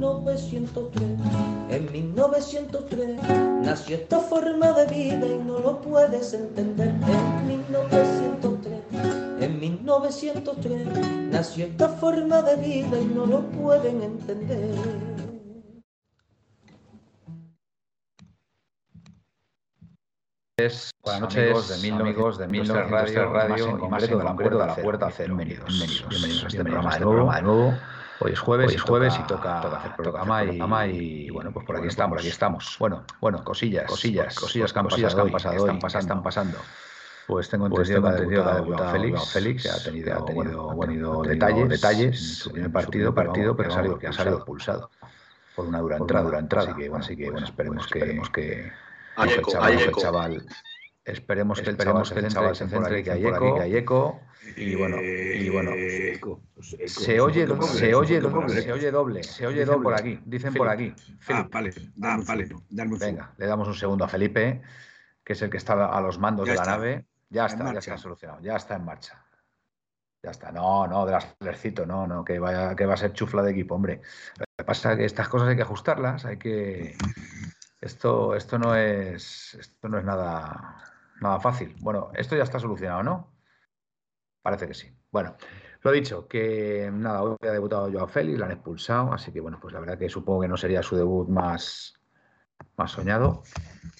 1903. En 1903 nació esta forma de vida y no lo puedes entender. En 1903, en 1903 nació esta forma de vida y no lo pueden entender. Buenas noches, amigos de Mil amigos de Mil Radio, Radio, y más en concreto de la Puerta Cero. Bienvenidos, bienvenidos, bienvenidos a este programa de nuevo. Hoy es jueves, Hoy es jueves y toca, toca hacer programa, y, y, y, bueno, pues por aquí estamos, por aquí estamos. Bueno, bueno, cosillas, cosillas, cosillas que han pasado, que han pasado, están, pasando, están pasando. Pues tengo entendido pues que ha debutado Félix, Félix, que ha tenido, ha tenido, bueno, detalles, detalles en su primer partido, partido, pero, que ha salido expulsado por una dura entrada, dura entrada. Así que, bueno, así que bueno, esperemos que, esperemos que el chaval, esperemos que el chaval se centre, que hay eco, que hay eco y bueno, y bueno, se oye, se oye doble, se oye doble, se oye doble por aquí, dicen por aquí. Ah, vale, ah, vale, Venga, le damos un segundo a Felipe, que es el que está a los mandos de la nave. Ya está, ya está solucionado, ya está en marcha. Ya está. No, no, del acelerecito, no, no, que vaya, que va a ser chufla de equipo, hombre. Lo que pasa es que estas cosas hay que ajustarlas, hay que. Esto, esto no es. Esto no es nada, nada fácil. Bueno, esto ya está solucionado, ¿no? Parece que sí. Bueno, lo dicho, que nada, hoy ha debutado Joao Félix, la han expulsado, así que bueno, pues la verdad que supongo que no sería su debut más, más soñado.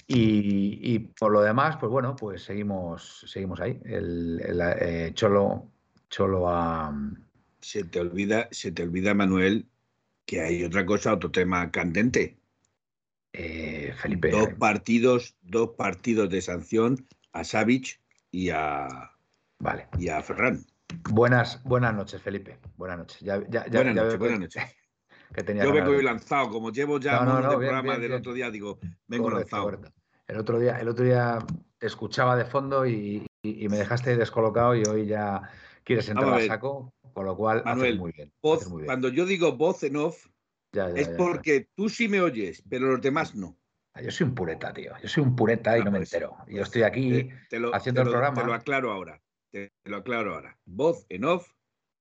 Y, por lo demás, pues bueno, pues seguimos, seguimos ahí. El, eh, Cholo, Cholo a. Se te olvida, se te olvida, Manuel, que hay otra cosa, otro tema candente. Eh, Felipe. Dos partidos, dos partidos de sanción a Savich y a Vale. Y a Ferran. Buenas, buenas noches, Felipe. Buenas noches. Ya, ya, buenas noches, buenas noches. Que tenía Yo vengo lanzado, como llevo ya no, no, programa del otro día, digo, vengo lanzado. El otro día, el otro día te escuchaba de fondo y, me dejaste descolocado y hoy ya quieres entrar a, saco, con lo cual Manuel, muy, bien, Cuando yo digo voz en off, es porque tú sí me oyes, pero los demás no. Ah, yo soy un pureta, tío. Yo soy un pureta y ah, no me pues, entero. Yo estoy aquí haciendo el programa. Te lo aclaro ahora. Te lo aclaro ahora. Voz en off,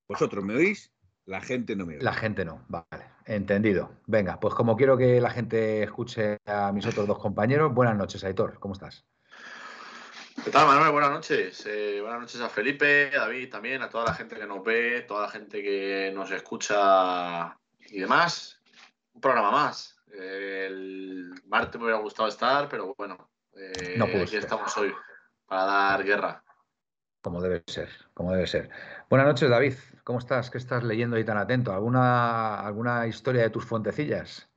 vosotros me oís, la gente no me oye. La gente no, vale, entendido. Venga, pues como quiero que la gente escuche a mis otros dos compañeros, buenas noches, Aitor, ¿cómo estás? ¿Qué tal, Manuel? Buenas noches. Eh, buenas noches a Felipe, a David también, a toda la gente que nos ve, toda la gente que nos escucha y demás. Un programa más. el martes me hubiera gustado estar, pero bueno, eh, no aquí estamos hoy para dar guerra. Como debe ser, como debe ser. Buenas noches, David. ¿Cómo estás? ¿Qué estás leyendo ahí tan atento? ¿Alguna, alguna historia de tus fuentecillas?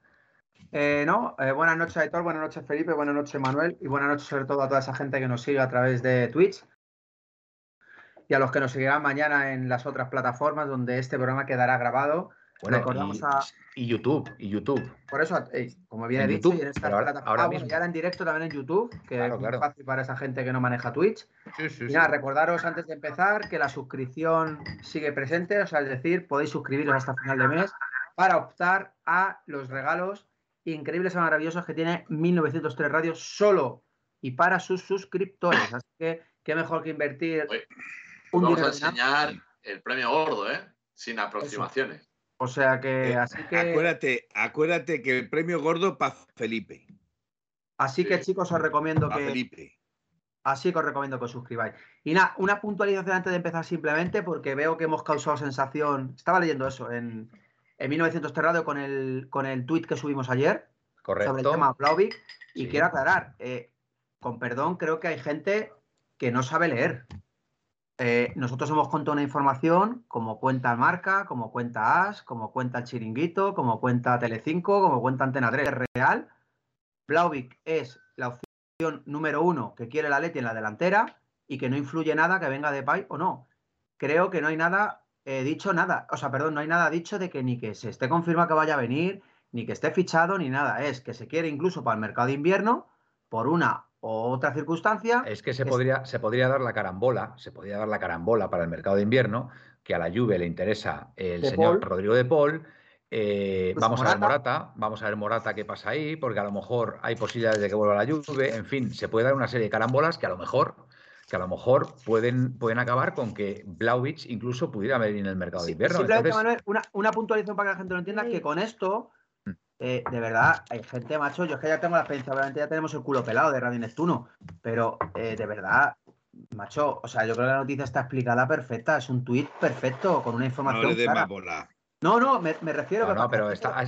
Eh, no, eh, buenas noches, Aitor, buenas noches, Felipe, buenas noches, Manuel, y buenas noches sobre todo a toda esa gente que nos sigue a través de Twitch y a los que nos seguirán mañana en las otras plataformas donde este programa quedará grabado. Bueno, Recordamos y, a... y YouTube, y YouTube. Por eso, como bien he dicho, y en esta ahora, ahora mismo. ya en directo también en YouTube, que es muy fácil para esa gente que no maneja Twitch. Sí, sí, y nada, recordaros antes de empezar que la suscripción sigue presente, o sea, es decir, podéis suscribiros hasta final de mes para optar a los regalos increíbles y maravillosos que tiene 1903 Radio solo y para sus suscriptores. Así que qué mejor que invertir. un vamos a enseñar el premio gordo, ¿eh? Sin aproximaciones. O sea que, eh, así que. Acuérdate, acuérdate que el premio gordo para Felipe. Así que, chicos, os recomiendo que. Felipe. Así que os recomiendo que os suscribáis. Y nada, una puntualización antes de empezar simplemente, porque veo que hemos causado sensación. Estaba leyendo eso en, en 1900 Terrado con el, con el tweet que subimos ayer. Correcto. Sobre el tema Blauvik. Y quiero aclarar, eh, con perdón, creo que hay gente que no sabe leer. Eh, nosotros hemos contado una información como cuenta Marca, como cuenta As, como cuenta el Chiringuito, como cuenta Telecinco, como cuenta Antena 3. Real, Blauvik es la opción número uno que quiere la Leti en la delantera y que no influye nada que venga de Pai o no. Creo que no hay nada eh, dicho, nada, o sea, perdón, no hay nada dicho de que ni que se esté confirmado que vaya a venir, ni que esté fichado, ni nada. Es que se quiere incluso para el mercado de invierno, por una otra circunstancia. Es que se, Podría, se podría dar la carambola, se podría dar la carambola para el mercado de invierno, que a la Juve le interesa el señor Rodrigo de Paul. Eh, vamos a ver Morata, vamos a ver Morata qué pasa ahí, porque a lo mejor hay posibilidades de que vuelva a la Juve. En fin, se puede dar una serie de carambolas que a lo mejor que a lo mejor pueden, pueden acabar con que Blauvich incluso pudiera venir en el mercado de invierno. Simplemente, Manuel, una, una, puntualización para que la gente lo entienda, que con esto. Eh, de verdad, hay gente, macho, yo es que ya tengo la experiencia, obviamente ya tenemos el culo pelado de Radio Neptuno, pero eh, de verdad, macho, o sea, yo creo que la noticia está explicada perfecta, es un tuit perfecto, con una información no, no, me, refiero... No, no pero está,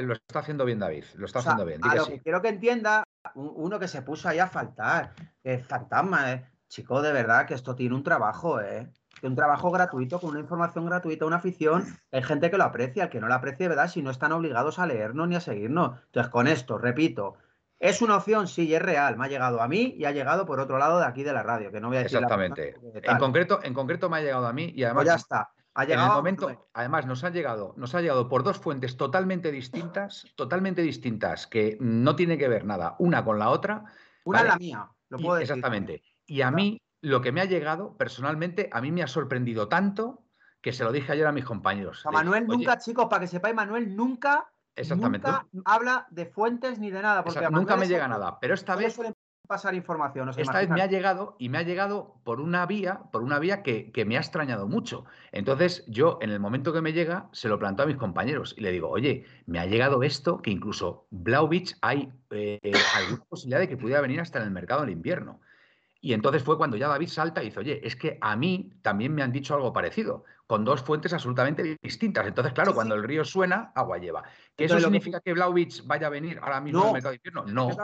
lo está haciendo bien David, lo está haciendo bien. A lo que quiero que entienda, uno que se puso ahí a faltar, que fantasma, ¿eh? Chico, de verdad que esto tiene un trabajo, ¿eh? Un trabajo gratuito, con una información gratuita, una afición. Hay gente que lo aprecia, el que no lo aprecie, ¿verdad? Si no están obligados a leernos ni a seguirnos. Entonces, con esto, repito, es una opción, sí, es real. Me ha llegado a mí y ha llegado por otro lado de aquí de la radio, que no voy a decir. Exactamente. en, concreto, en concreto me ha llegado a mí y además. Pues ya está. Ha llegado, en el momento, además, nos ha llegado, nos ha llegado por dos fuentes totalmente distintas, totalmente distintas, que no tienen que ver nada una con la otra. Una es la mía, lo puedo decir. Exactamente. Y a mí, lo que me ha llegado, personalmente, a mí me ha sorprendido tanto que se lo dije ayer a mis compañeros. A Manuel nunca, chicos, para que sepáis, Manuel nunca, Exactamente. habla de fuentes ni de nada. Porque nunca me llega nada. Pero esta vez pasar información. Esta vez me ha llegado y me ha llegado por una vía, por una vía que, me ha extrañado mucho. Entonces, yo en el momento que me llega, se lo planteo a mis compañeros y le digo, oye, me ha llegado esto que incluso Blauvich hay eh, alguna posibilidad de que pudiera venir hasta en el mercado en invierno. Y entonces fue cuando ya David salta y dice, oye, es que a mí también me han dicho algo parecido, con dos fuentes absolutamente distintas. Entonces, claro, cuando el río suena, agua lleva. ¿Que eso significa que, Blauvich vaya a venir ahora mismo al mercado de invierno? No,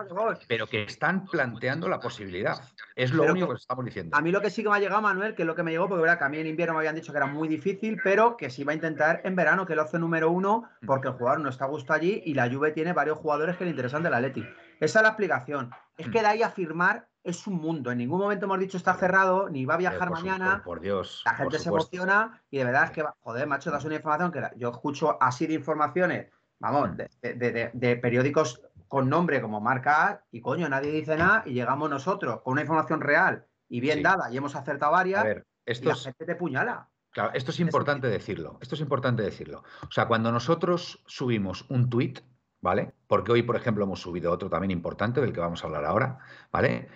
pero que están planteando la posibilidad. Es lo único que, estamos diciendo. A mí lo que sí que me ha llegado, Manuel, que es lo que me llegó, porque verdad que a mí en invierno me habían dicho que era muy difícil, pero que sí va a intentar en verano, que lo hace número uno, mm. porque el jugador no está a gusto allí y la Juve tiene varios jugadores que le interesan del Atleti. Esa es la explicación. Es que mm. de ahí a firmar es un mundo. En ningún momento hemos dicho está cerrado, ni va a viajar mañana. Por, Dios. La gente se emociona y de verdad es que, joder, macho, das una información que yo escucho así de informaciones, vamos, mm. de, periódicos con nombre como marca y coño, nadie dice nada y llegamos nosotros con una información real y bien dada y hemos acertado varias. A ver, esto y la gente te puñala. Claro, esto es importante decirlo. Esto es importante decirlo. O sea, cuando nosotros subimos un tweet, ¿vale? Porque hoy, por ejemplo, hemos subido otro también importante del que vamos a hablar ahora, ¿vale?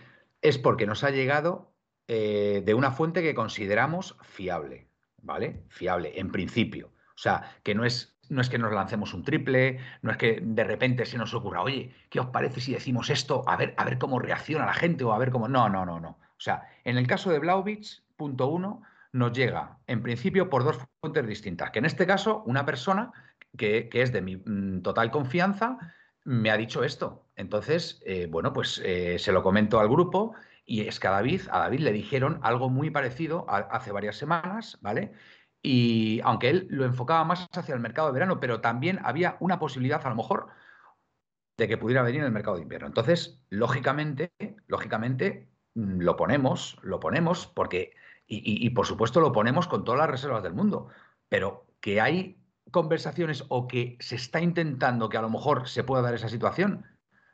es porque nos ha llegado eh, de una fuente que consideramos fiable, ¿vale? Fiable, en principio. O sea, que no es, no es que nos lancemos un triple, no es que de repente se nos ocurra, oye, ¿qué os parece si decimos esto? A ver, a ver cómo reacciona la gente o a ver cómo. No, no, no, no. O sea, en el caso de Blauvich, punto uno, nos llega, en principio, por dos fuentes distintas. Que en este caso, una persona que, es de mi mm, total confianza me ha dicho esto. Entonces, eh, bueno, pues eh, se lo comento al grupo y es que a David, a David le dijeron algo muy parecido hace varias semanas, ¿vale? Y aunque él lo enfocaba más hacia el mercado de verano, pero también había una posibilidad a lo mejor de que pudiera venir en el mercado de invierno. Entonces, lógicamente, lógicamente mm, lo ponemos, lo ponemos porque, y por supuesto lo ponemos con todas las reservas del mundo, pero que hay conversaciones o que se está intentando que a lo mejor se pueda dar esa situación?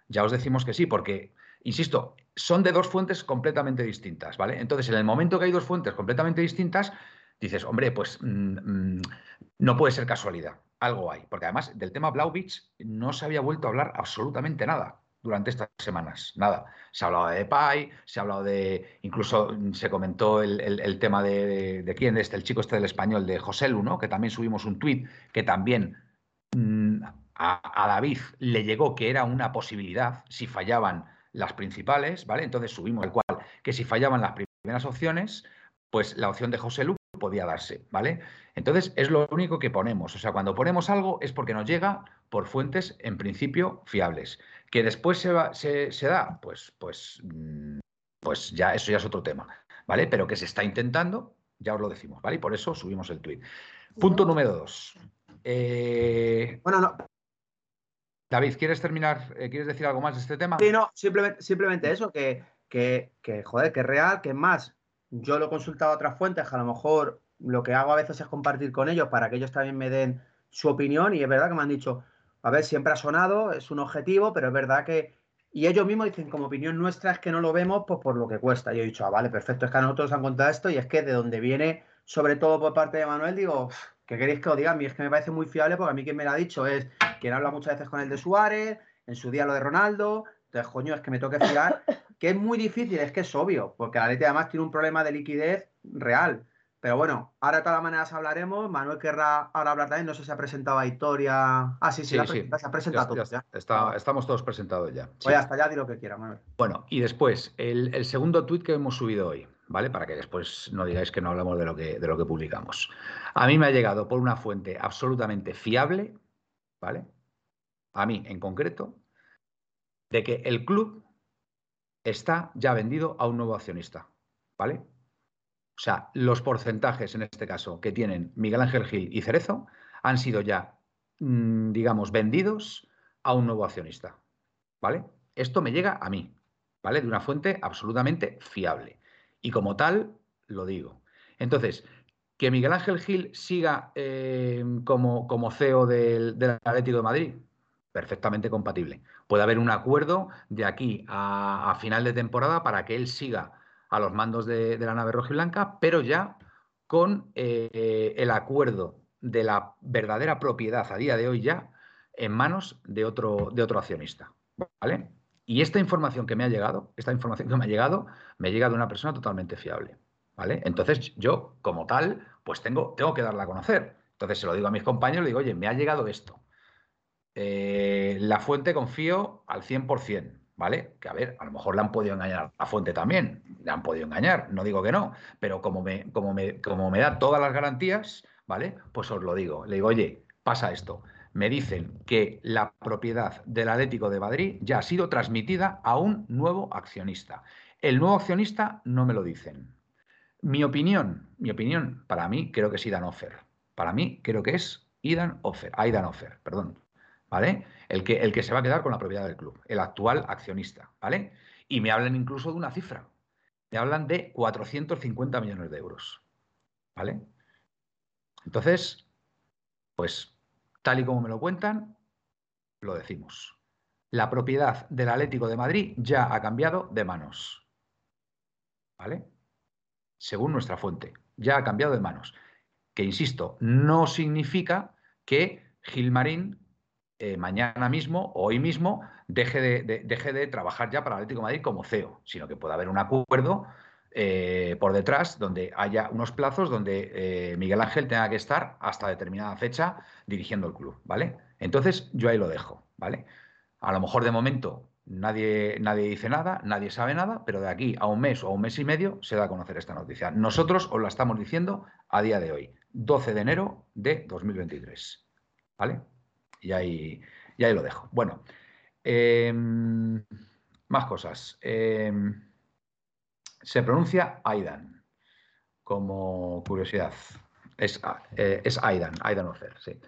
Ya os decimos que sí, porque, insisto, son de dos fuentes completamente distintas, ¿vale? Entonces, en el momento que hay dos fuentes completamente distintas, dices, hombre, pues mm, mm, no puede ser casualidad, algo hay. Porque además del tema Blauvich no se había vuelto a hablar absolutamente nada durante estas semanas. Nada. Se ha hablado de Depay, se ha hablado de. Incluso se comentó el, tema de, de, quién, este, el chico este del español, de José Lu, Que también subimos un tuit que también mm, a, David le llegó que era una posibilidad si fallaban las principales, ¿vale? Entonces subimos el cual que si fallaban las primeras opciones, pues la opción de José Lu podía darse, ¿vale? Entonces es lo único que ponemos. O sea, cuando ponemos algo es porque nos llega por fuentes en principio fiables. Que después se, se, da, pues, pues, mm, pues ya eso ya es otro tema, ¿vale? Pero que se está intentando, ya os lo decimos, ¿vale? Y por eso subimos el tweet. Punto número dos. Eh, bueno, no. David, ¿quieres terminar? Eh, ¿Quieres decir algo más de este tema? Sí, no, simplemente, simplemente eso, que, que, que, joder, que es real, que es más, yo lo he consultado a otras fuentes, que a lo mejor lo que hago a veces es compartir con ellos para que ellos también me den su opinión y es verdad que me han dicho, a ver, siempre ha sonado, es un objetivo, pero es verdad que. Y ellos mismos dicen, como opinión nuestra, es que no lo vemos pues, por lo que cuesta. Yo he dicho, ah, vale, perfecto, es que a nosotros nos han contado esto y es que de donde viene, sobre todo por parte de Manuel, digo, ¿qué queréis que os diga? A mí es que me parece muy fiable porque a mí quien me lo ha dicho es quien habla muchas veces con el de Suárez, en su día lo de Ronaldo. Entonces, coño, es que me toque fiar, que es muy difícil, es que es obvio, porque la Leti además tiene un problema de liquidez real. Pero bueno, ahora de todas maneras hablaremos. Manuel querrá ahora hablar también. No sé si ha presentado a Victoria. Ah, sí, sí, se ha presentado ya, Está, estamos todos presentados ya. Pues hasta allá, di lo que quiera, Manuel. Bueno, y después, el, segundo tuit que hemos subido hoy, ¿vale? Para que después no digáis que no hablamos de lo que, de lo que publicamos. A mí me ha llegado por una fuente absolutamente fiable, ¿vale? A mí en concreto, de que el club está ya vendido a un nuevo accionista, ¿vale? O sea, los porcentajes en este caso que tienen Miguel Ángel Gil y Cerezo han sido ya, mm, digamos, vendidos a un nuevo accionista. ¿Vale? Esto me llega a mí, ¿vale? De una fuente absolutamente fiable. Y como tal, lo digo. Entonces, que Miguel Ángel Gil siga eh, como, como, CEO del, del Atlético de Madrid, perfectamente compatible. Puede haber un acuerdo de aquí a, a final de temporada para que él siga a los mandos de, la nave roja y blanca, pero ya con eh, el acuerdo de la verdadera propiedad a día de hoy ya en manos de otro, de otro accionista. ¿Vale? Y esta información que me ha llegado, esta información que me ha llegado, me llega de una persona totalmente fiable. ¿Vale? Entonces, yo, como tal, pues tengo, tengo que darla a conocer. Entonces se lo digo a mis compañeros, le digo, oye, me ha llegado esto. Eh, la fuente confío al 100%. ¿Vale? Que a ver, a lo mejor le han podido engañar a Fuente también, le han podido engañar, no digo que no, pero como me, como me, como me da todas las garantías, ¿vale? Pues os lo digo, le digo, oye, pasa esto. Me dicen que la propiedad del Atlético de Madrid ya ha sido transmitida a un nuevo accionista. El nuevo accionista no me lo dicen. Mi opinión, mi opinión, para mí creo que es Idan Offer. Para mí creo que es Idan Offer, Aidan Offer, perdón. ¿Vale? el que, el que se va a quedar con la propiedad del club, el actual accionista, ¿vale? Y me hablan incluso de una cifra. Me hablan de 450 millones de euros, ¿vale? Entonces, pues, tal y como me lo cuentan, lo decimos. La propiedad del Atlético de Madrid ya ha cambiado de manos, ¿vale? Según nuestra fuente, ya ha cambiado de manos. Que, insisto, no significa que Gilmarín eh, mañana mismo o hoy mismo deje de, deje de trabajar ya para Atlético Madrid como CEO, sino que pueda haber un acuerdo eh, por detrás donde haya unos plazos donde eh, Miguel Ángel tenga que estar hasta determinada fecha dirigiendo el club, ¿vale? Entonces yo ahí lo dejo, ¿vale? A lo mejor de momento nadie, nadie dice nada, nadie sabe nada, pero de aquí a un mes o a un mes y medio se da a conocer esta noticia. Nosotros os la estamos diciendo a día de hoy, 12 de enero de 2023, ¿vale? Y ahí, ahí lo dejo. Bueno, em, más cosas. Em, se pronuncia Aidan, como curiosidad. Es, eh, es Aidan, Aidan Offer, sí.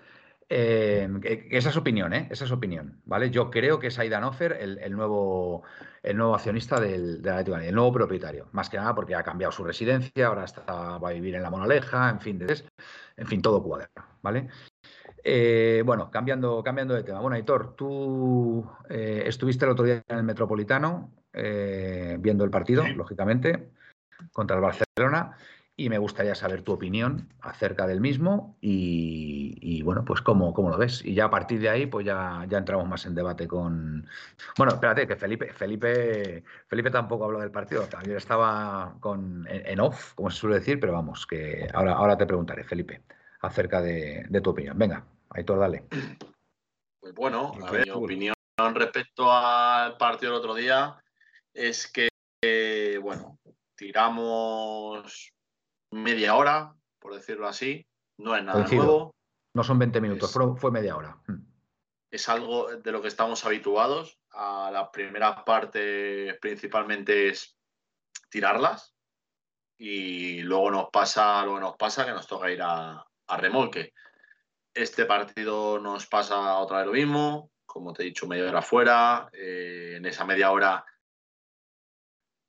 Em, esa es opinión, ¿eh? Esa es opinión, ¿vale? Yo creo que es Aidan Offer el, nuevo, el nuevo accionista del, del Atlético el nuevo propietario. Más que nada porque ha cambiado su residencia, ahora está, va a vivir en la Monaleja, en fin, en fin, todo cuadra, ¿vale? Eh, bueno, cambiando, cambiando de tema. Bueno, Aitor, tú eh, estuviste el otro día en el Metropolitano eh, viendo el partido, lógicamente, contra el Barcelona, y me gustaría saber tu opinión acerca del mismo y, bueno, pues cómo, cómo, lo ves. Y ya a partir de ahí, pues ya, ya entramos más en debate con... Bueno, espérate, que Felipe, Felipe, Felipe tampoco habló del partido, también estaba con, en, off, como se suele decir, pero vamos, que ahora, ahora te preguntaré, Felipe, acerca de tu opinión. Venga. Aitor, dale. Pues bueno, mi opinión respecto al partido del otro día es que, bueno, tiramos media hora, por decirlo así. No es nada nuevo. No son 20 minutos, fue, media hora. Mm. Es algo de lo que estamos habituados. A la primera parte principalmente es tirarlas y luego nos pasa, luego nos pasa que nos toca ir a remolque. Este partido nos pasa otra vez lo mismo, como te he dicho, media hora fuera. Eh, en esa media hora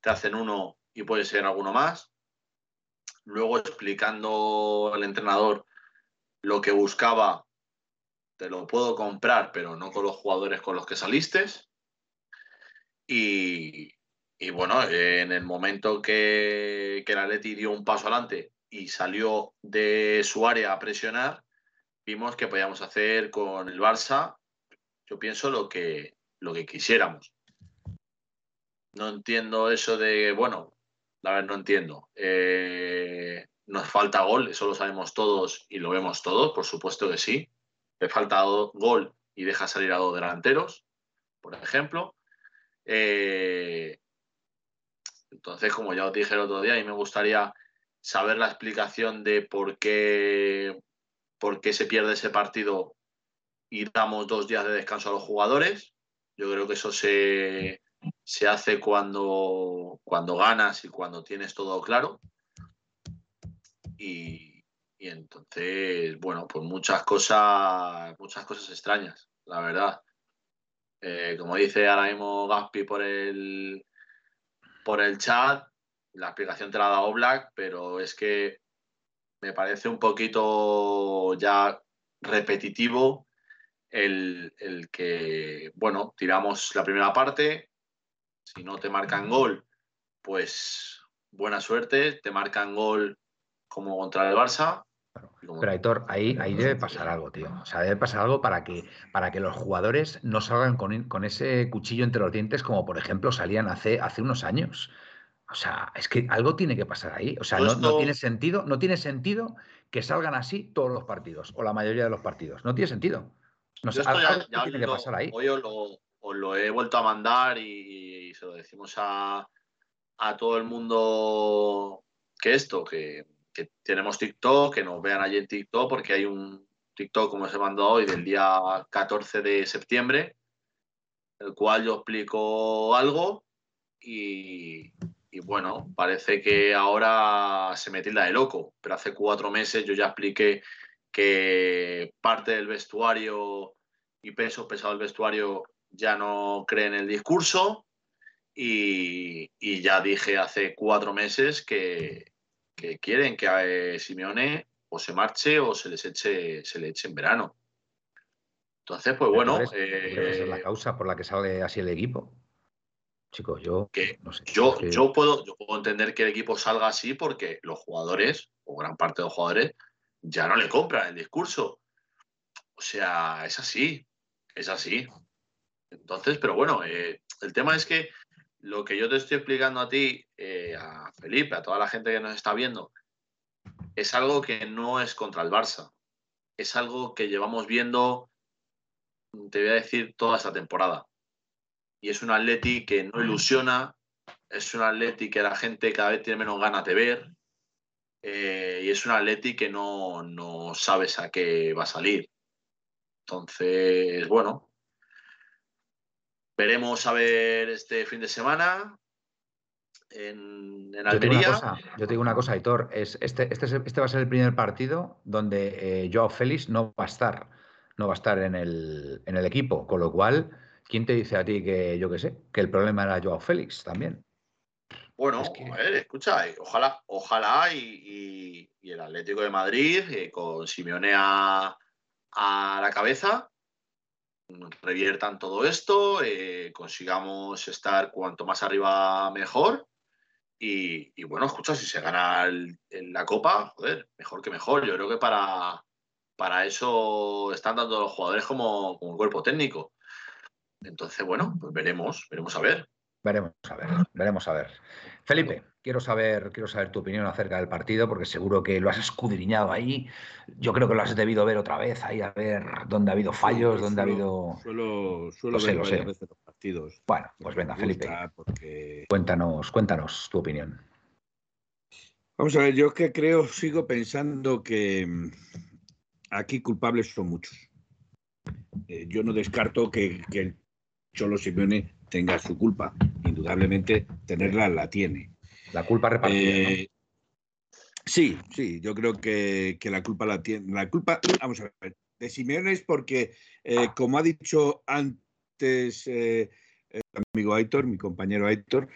te hacen uno y puede ser alguno más. Luego explicando el entrenador lo que buscaba te lo puedo comprar, pero no con los jugadores con los que saliste. Y, bueno, en el momento que, que el Atleti dio un paso adelante y salió de su área a presionar, vimos que podíamos hacer con el Barça, yo pienso, lo que, lo que quisiéramos. No entiendo eso de, bueno, la verdad no entiendo. Eh, nos falta gol, eso lo sabemos todos y lo vemos todos, por supuesto que sí. Le falta gol y deja salir a dos delanteros, por ejemplo. Eh, entonces, como ya os dije el otro día, a mí me gustaría saber la explicación de por qué, por qué se pierde ese partido y damos dos días de descanso a los jugadores. Yo creo que eso se, se hace cuando, cuando ganas y cuando tienes todo claro. Y, entonces, bueno, pues muchas cosas, muchas cosas extrañas, la verdad. Eh, como dice ahora mismo Gaspi por el, por el chat, la explicación te la ha dado Black, pero es que me parece un poquito ya repetitivo el, el, que, bueno, tiramos la primera parte, si no te marcan gol, pues buena suerte, te marcan gol como contra el Barça. Pero Aitor, ahí, ahí debe pasar algo, tío. O sea, debe pasar algo para que, para que los jugadores no salgan con, ese cuchillo entre los dientes como por ejemplo salían hace, hace unos años. O sea, es que algo tiene que pasar ahí. O sea, no, tiene sentido, no tiene sentido que salgan así todos los partidos o la mayoría de los partidos. No tiene sentido. No sé, algo tiene que pasar ahí. Hoy os lo, he vuelto a mandar y, se lo decimos a, a todo el mundo que esto, que que tenemos TikTok, que nos vean allí en TikTok, porque hay un TikTok, como se mandó hoy, del día 14 de septiembre, el cual yo explico algo y, bueno, parece que ahora se me tilda de loco, pero hace cuatro meses yo ya expliqué que parte del vestuario y peso pesado del vestuario ya no cree en el discurso y ya dije hace cuatro meses que, que quieren que a eh, Simeone o se marche o se les eche, se le eche en verano. Entonces, pues bueno. es eh, la causa por la que sale así el equipo. Chicos, yo no sé, yo, yo, puedo, yo puedo entender que el equipo salga así porque los jugadores, o gran parte de los jugadores, ya no le compran el discurso. O sea, es así, es así. Entonces, pero bueno, eh, el tema es que lo que yo te estoy explicando a ti, eh, a Felipe, a toda la gente que nos está viendo, es algo que no es contra el Barça. Es algo que llevamos viendo, te voy a decir, toda esta temporada. Y es un Atleti que no ilusiona, es un Atleti que la gente cada vez tiene menos ganas de ver. Eh, y es un Atleti que no, no sabes a qué va a salir. Entonces, bueno, Veremos a ver este fin de semana en, en Almería. Yo te digo una cosa, Aitor. Es, este, este, este, va a ser el primer partido donde eh, Joao Félix no va a estar. No va a estar en el, en el equipo. Con lo cual, ¿quién te dice a ti que, yo qué sé, que el problema era Joao Félix también? Bueno, a ver, escucha, eh, ojalá, ojalá y, el Atlético de Madrid, eh, con Simeone a, a la cabeza, reviertan todo esto, eh, consigamos estar cuanto más arriba mejor. Y, bueno, escucha, si se gana la copa, joder, mejor que mejor. Yo creo que para, para eso están dando los jugadores como, como cuerpo técnico. Entonces, bueno, pues veremos, veremos a ver. Veremos a ver, veremos a ver. Felipe, quiero saber, quiero saber tu opinión acerca del partido, porque seguro que lo has escudriñado ahí. Yo creo que lo has debido ver otra vez, ahí a ver dónde ha habido fallos, dónde ha habido. Suelo, suelo ver varias veces los partidos. Bueno, pues venga, Felipe. Cuéntanos, cuéntanos tu opinión. Vamos a ver, yo que creo, sigo pensando que mm, aquí culpables son muchos. Eh, yo no descarto que, que el Cholo Simeone tenga su culpa. Indudablemente tenerla la tiene. La culpa repartida. Eh, sí, sí, yo creo que, la culpa la tiene. La culpa, vamos a ver, de Simeone es porque, eh, como ha dicho antes eh, el amigo Aitor, mi compañero Aitor,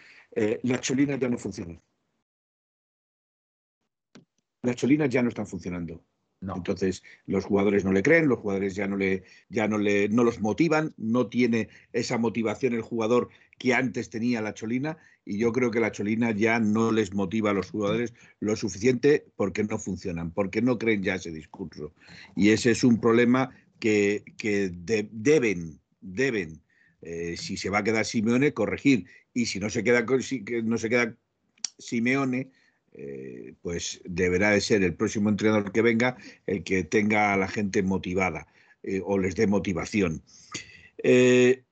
las cholinas ya no funcionan. Las cholinas ya no están funcionando. Entonces, los jugadores no le creen, los jugadores ya no le, ya no le, no los motivan, no tiene esa motivación el jugador que antes tenía la Cholina, y yo creo que la Cholina ya no les motiva a los jugadores lo suficiente porque no funcionan, porque no creen ya ese discurso. Y ese es un problema que, deben, deben, eh, si se va a quedar Simeone, corregir. Y si no se queda, si no se queda Simeone, eh, pues deberá de ser el próximo entrenador que venga el que tenga a la gente motivada eh, o les dé motivación. Eh,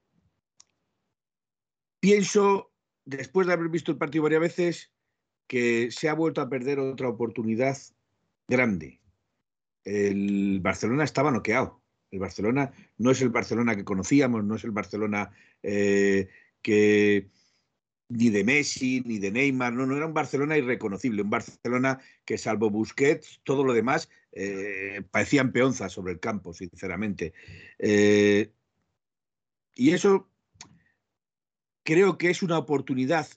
pienso, después de haber visto el partido varias veces, que se ha vuelto a perder otra oportunidad grande. El Barcelona estaba noqueado. El Barcelona no es el Barcelona que conocíamos, no es el Barcelona que, ni de Messi, ni de Neymar, no, no era un Barcelona irreconocible, un Barcelona que salvo Busquets, todo lo demás eh, parecían peonzas sobre el campo, sinceramente. Eh, y eso creo que es una oportunidad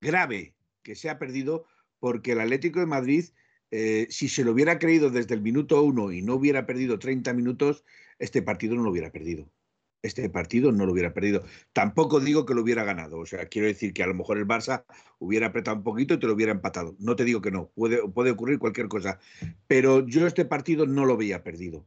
grave que se ha perdido porque el Atlético de Madrid, eh, si se lo hubiera creído desde el minuto uno y no hubiera perdido 30 minutos, este partido no lo hubiera perdido este partido no lo hubiera perdido. Tampoco digo que lo hubiera ganado. O sea, quiero decir que a lo mejor el Barça hubiera apretado un poquito y te lo hubiera empatado. No te digo que no, puede, puede ocurrir cualquier cosa. Pero yo este partido no lo veía perdido.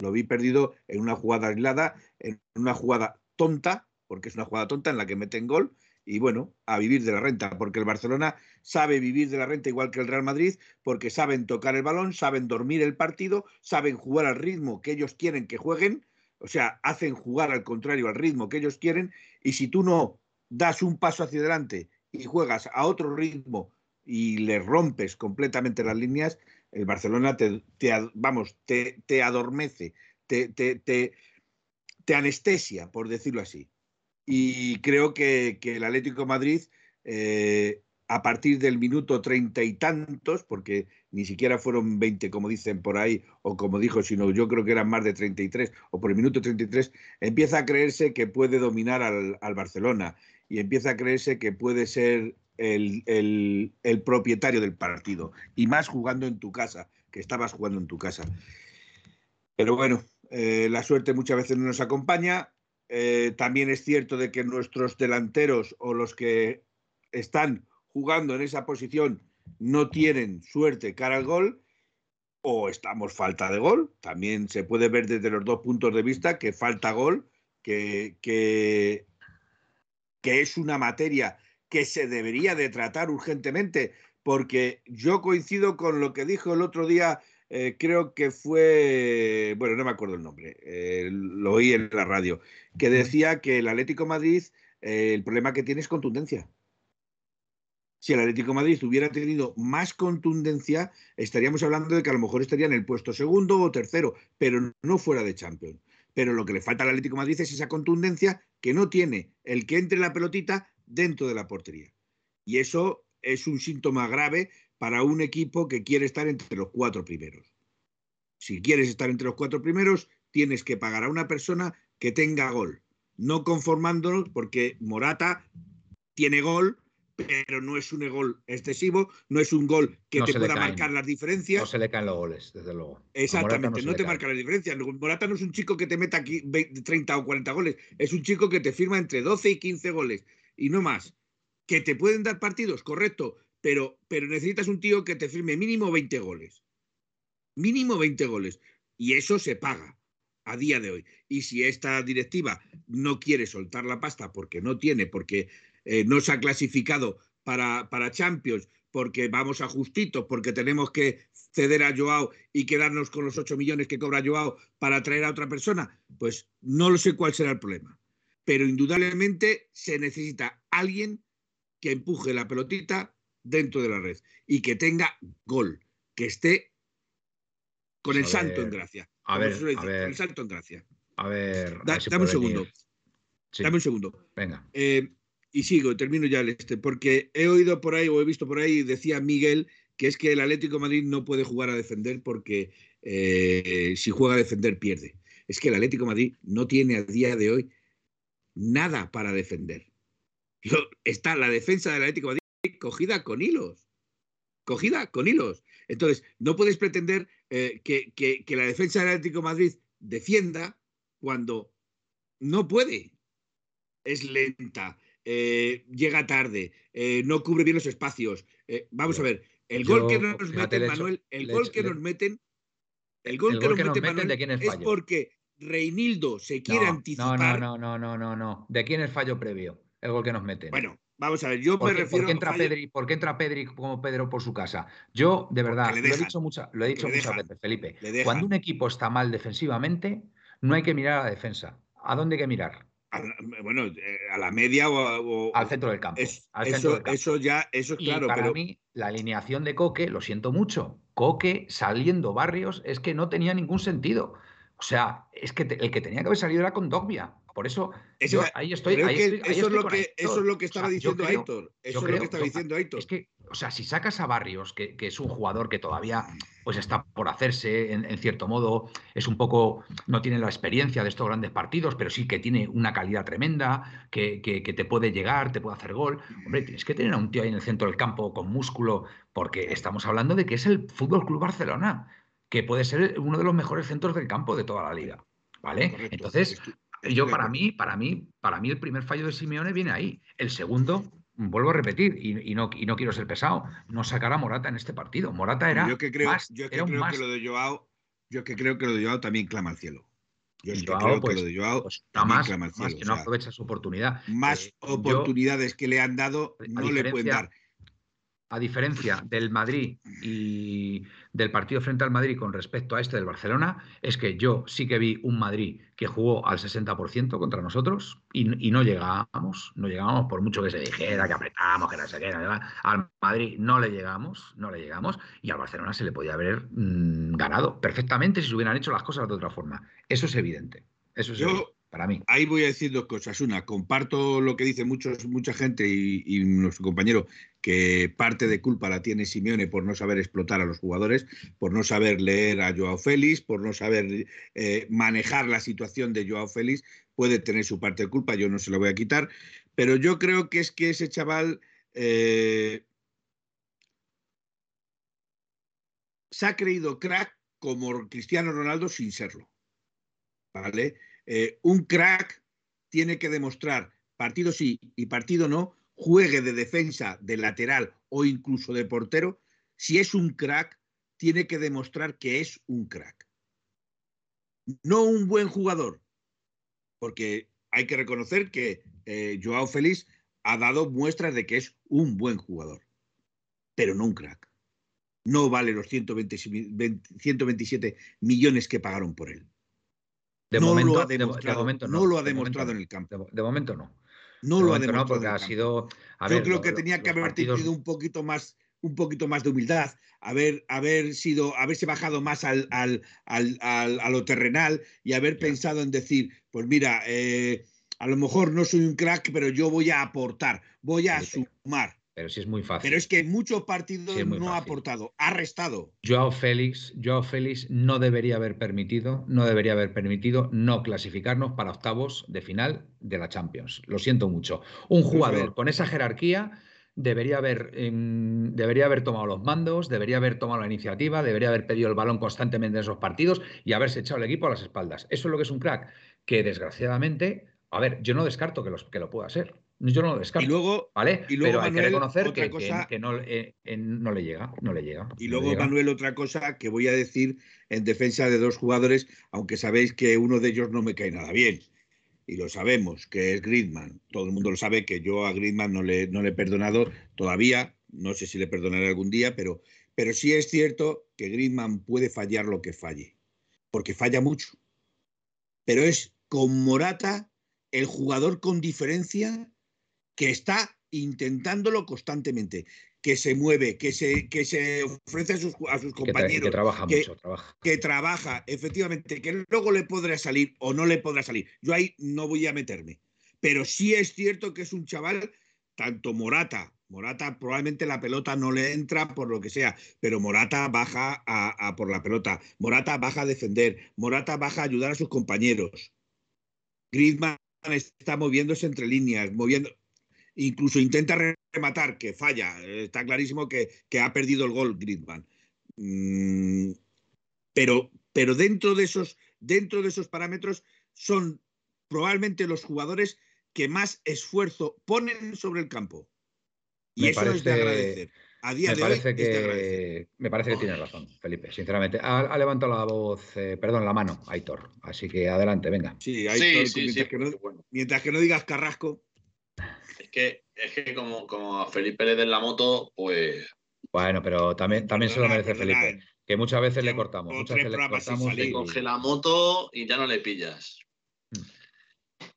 Lo vi perdido en una jugada aislada, en una jugada tonta, porque es una jugada tonta en la que meten gol. Y bueno, a vivir de la renta, porque el Barcelona sabe vivir de la renta igual que el Real Madrid, porque saben tocar el balón, saben dormir el partido, saben jugar al ritmo que ellos quieren que jueguen o sea, hacen jugar al contrario al ritmo que ellos quieren y si tú no das un paso hacia adelante y juegas a otro ritmo y le rompes completamente las líneas, el Barcelona te, vamos, te, te adormece, te, te, anestesia, por decirlo así. Y creo que, el Atlético Madrid eh, a partir del minuto treinta y tantos, porque ni siquiera fueron 20 como dicen por ahí, o como dijo, sino yo creo que eran más de 33, o por el minuto 33, empieza a creerse que puede dominar al, Barcelona y empieza a creerse que puede ser el, propietario del partido, y más jugando en tu casa, que estabas jugando en tu casa. Pero bueno, eh, la suerte muchas veces no nos acompaña. Eh, también es cierto de que nuestros delanteros o los que están jugando en esa posición no tienen suerte cara al gol o estamos falta de gol. También se puede ver desde los dos puntos de vista que falta gol, que, que, es una materia que se debería de tratar urgentemente, porque yo coincido con lo que dijo el otro día, eh, creo que fue, bueno, no me acuerdo el nombre, eh, lo oí en la radio, que decía que el Atlético Madrid, eh, el problema que tiene es contundencia si el Atlético Madrid hubiera tenido más contundencia, estaríamos hablando de que a lo mejor estaría en el puesto segundo o tercero, pero no fuera de Champions. Pero lo que le falta al Atlético Madrid es esa contundencia que no tiene el que entre la pelotita dentro de la portería. Y eso es un síntoma grave para un equipo que quiere estar entre los cuatro primeros. Si quieres estar entre los cuatro primeros, tienes que pagar a una persona que tenga gol, no conformándonos porque Morata tiene gol, pero no es un gol excesivo, no es un gol que te pueda marcar las diferencias. No se le caen los goles, desde luego. Exactamente, no, te marca las diferencias. Morata no es un chico que te meta aquí 30 o 40 goles, es un chico que te firma entre 12 y 15 goles y no más. Que te pueden dar partidos, correcto, pero, pero necesitas un tío que te firme mínimo 20 goles. Mínimo 20 goles. Y eso se paga a día de hoy. Y si esta directiva no quiere soltar la pasta porque no tiene, porque eh, no se ha clasificado para, para Champions porque vamos a justitos, porque tenemos que ceder a Joao y quedarnos con los 8 millones que cobra Joao para traer a otra persona, pues no lo sé cuál será el problema. Pero indudablemente se necesita alguien que empuje la pelotita dentro de la red y que tenga gol, que esté con el salto en gracia. A ver, a ver, el salto en gracia. A ver, dame un segundo. Dame un segundo. Venga. Eh, y sigo, termino ya este, porque he oído por ahí o he visto por ahí, decía Miguel, que es que el Atlético Madrid no puede jugar a defender porque eh, si juega a defender pierde. Es que el Atlético Madrid no tiene a día de hoy nada para defender. Está la defensa del Atlético Madrid cogida con hilos. Cogida con hilos. Entonces, no puedes pretender eh, que, que, la defensa del Atlético Madrid defienda cuando no puede. Es lenta, eh, llega tarde, eh, no cubre bien los espacios. vamos a ver, el gol que nos meten, Manuel, el gol que nos meten, el gol, que, nos meten, Manuel, ¿de quién es, es porque Reinildo se quiere anticipar. No, no, no, no, no, no. ¿De quién es fallo previo? El gol que nos meten. Bueno, Vamos a ver, yo me refiero. ¿por qué, entra Pedri, ¿Por qué entra Pedri como Pedro por su casa? Yo, de verdad, lo he dicho, mucha, lo he dicho muchas veces, Felipe. Cuando un equipo está mal defensivamente, no hay que mirar a la defensa. ¿A dónde hay que mirar? Bueno, eh, a la media o, al centro del campo. eso, ya, eso es claro. para mí, la alineación de Coque, lo siento mucho, Coque saliendo barrios es que no tenía ningún sentido. O sea, es que el que tenía que haber salido era con Dogbia. Por eso, ahí estoy. eso, es lo que, eso es lo que estaba diciendo Héctor. Eso es lo que estaba diciendo Héctor. Es que, o sea, si sacas a Barrios, que, es un jugador que todavía pues está por hacerse, en, cierto modo, es un poco, no tiene la experiencia de estos grandes partidos, pero sí que tiene una calidad tremenda, que, que, te puede llegar, te puede hacer gol. Hombre, tienes que tener a un tío ahí en el centro del campo con músculo, porque estamos hablando de que es el Fútbol Club Barcelona, que puede ser uno de los mejores centros del campo de toda la liga. ¿Vale? Entonces, yo para mí, para mí, para mí el primer fallo de Simeone viene ahí. El segundo, vuelvo a repetir, y, no, y no quiero ser pesado, no sacará Morata en este partido. Morata era yo que creo, más, yo que creo que lo de Joao, yo que creo que lo de Joao también clama al cielo. Yo es que creo que pues, lo de Joao pues, más, clama al cielo. Más que no aprovecha su oportunidad. Más eh, oportunidades que le han dado no le pueden dar a diferencia del Madrid y del partido frente al Madrid con respecto a este del Barcelona, es que yo sí que vi un Madrid que jugó al 60% contra nosotros y, no llegábamos, no llegábamos por mucho que se dijera, que apretamos, que no sé qué, al Madrid no le llegamos, no le llegamos y al Barcelona se le podía haber mm, ganado perfectamente si se hubieran hecho las cosas de otra forma. Eso es evidente. Eso es evidente. Ahí voy a decir dos cosas. Una, comparto lo que dice mucha gente y, nuestro compañero, que parte de culpa la tiene Simeone por no saber explotar a los jugadores, por no saber leer a Joao Félix, por no saber eh, manejar la situación de Joao Félix. Puede tener su parte de culpa, yo no se lo voy a quitar. Pero yo creo que es que ese chaval eh, se ha creído crack como Cristiano Ronaldo sin serlo. ¿Vale? Eh, un crack tiene que demostrar, partido sí y partido no, juegue de defensa, de lateral o incluso de portero, si es un crack, tiene que demostrar que es un crack. No un buen jugador, porque hay que reconocer que eh, Joao Félix ha dado muestras de que es un buen jugador, pero no un crack. No vale los 127 millones que pagaron por él. De no momento, lo ha demostrado, no, lo ha demostrado en el campo. De, momento no. No lo ha demostrado. porque ha sido. Yo creo que tenía que haber tenido un poquito más un poquito más de humildad, haber, haber sido, haberse bajado más al, al, al, a lo terrenal y haber pensado en decir, pues mira, eh, a lo mejor no soy un crack, pero yo voy a aportar, voy a sumar. Pero sí es muy fácil. Pero es que muchos partidos no ha aportado, ha restado. Joao Félix, Joao Félix no debería haber permitido, no debería haber permitido no clasificarnos para octavos de final de la Champions. Lo siento mucho. Un jugador con esa jerarquía debería haber, em, debería haber tomado los mandos, debería haber tomado la iniciativa, debería haber pedido el balón constantemente en esos partidos y haberse echado el equipo a las espaldas. Eso es lo que es un crack, que desgraciadamente, a ver, yo no descarto que, los, que lo pueda ser. Yo no lo descarto. Y luego, ¿vale? pero hay que reconocer que, no, eh, no, le llega, no le llega. Y luego, Manuel, otra cosa que voy a decir en defensa de dos jugadores, aunque sabéis que uno de ellos no me cae nada bien. Y lo sabemos, que es Griezmann. Todo el mundo lo sabe que yo a Griezmann no le, no le he perdonado todavía. No sé si le perdonaré algún día, pero, pero sí es cierto que Griezmann puede fallar lo que falle. Porque falla mucho. Pero es con Morata el jugador con diferencia que está intentándolo constantemente, que se mueve, que se, que se ofrece a sus, a sus compañeros. Que, trabaja mucho, trabaja. Que trabaja, efectivamente, que luego le podrá salir o no le podrá salir. Yo ahí no voy a meterme. Pero sí es cierto que es un chaval, tanto Morata, Morata probablemente la pelota no le entra por lo que sea, pero Morata baja a, por la pelota, Morata baja a defender, Morata baja a ayudar a sus compañeros. Griezmann está moviéndose entre líneas, moviendo incluso intenta rematar, que falla. Está clarísimo que, ha perdido el gol Griezmann. Mm, pero, pero dentro, de esos, dentro de esos parámetros son probablemente los jugadores que más esfuerzo ponen sobre el campo. Y eso es de agradecer. A día me de parece hoy que, Me parece que tienes razón, Felipe, sinceramente. Ha, levantado la voz, eh, perdón, la mano, Aitor. Así que adelante, venga. Sí, Aitor, mientras, que no, mientras, que no, digas Carrasco. Es que, es que como, como Felipe le den la moto, pues. Bueno, pero también, también se lo merece Felipe. Que muchas veces le cortamos. Muchas veces le cortamos. Le coge la moto y ya no le pillas. Hmm.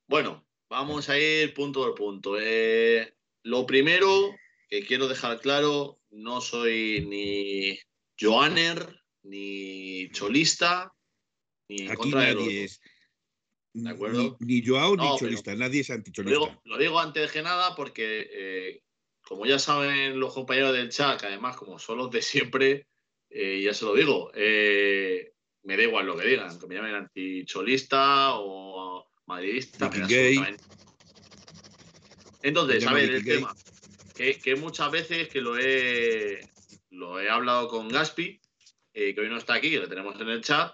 Bueno, vamos a ir punto por punto. Eh, lo primero que quiero dejar claro, no soy ni Joaner, ni cholista, ni Aquí nadie es. ¿De acuerdo? Ni, Joao ni cholista, nadie es anticholista. Lo digo, antes de nada porque, eh, como ya saben los compañeros del chat, que además, como son los de siempre, eh, ya se lo digo, eh, me da igual lo que digan, que me llamen anticholista o madridista. Entonces, a ver, el tema que, muchas veces que lo he, lo he hablado con Gaspi, que hoy no está aquí, que lo tenemos en el chat,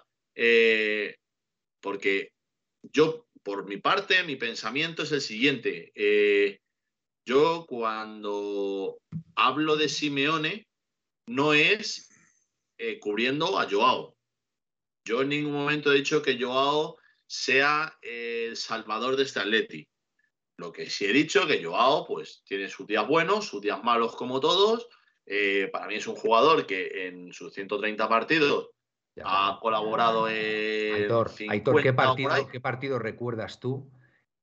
porque yo, por mi parte, mi pensamiento es el siguiente. Eh, yo cuando hablo de Simeone, no es cubriendo a Joao. Yo en ningún momento he dicho que Joao sea el salvador de este Atleti. Lo que sí he dicho, que Joao pues tiene sus días buenos, sus días malos como todos. Eh, para mí es un jugador que en sus 130 partidos ha colaborado en. Aitor, ¿qué, partido, ¿qué partido recuerdas tú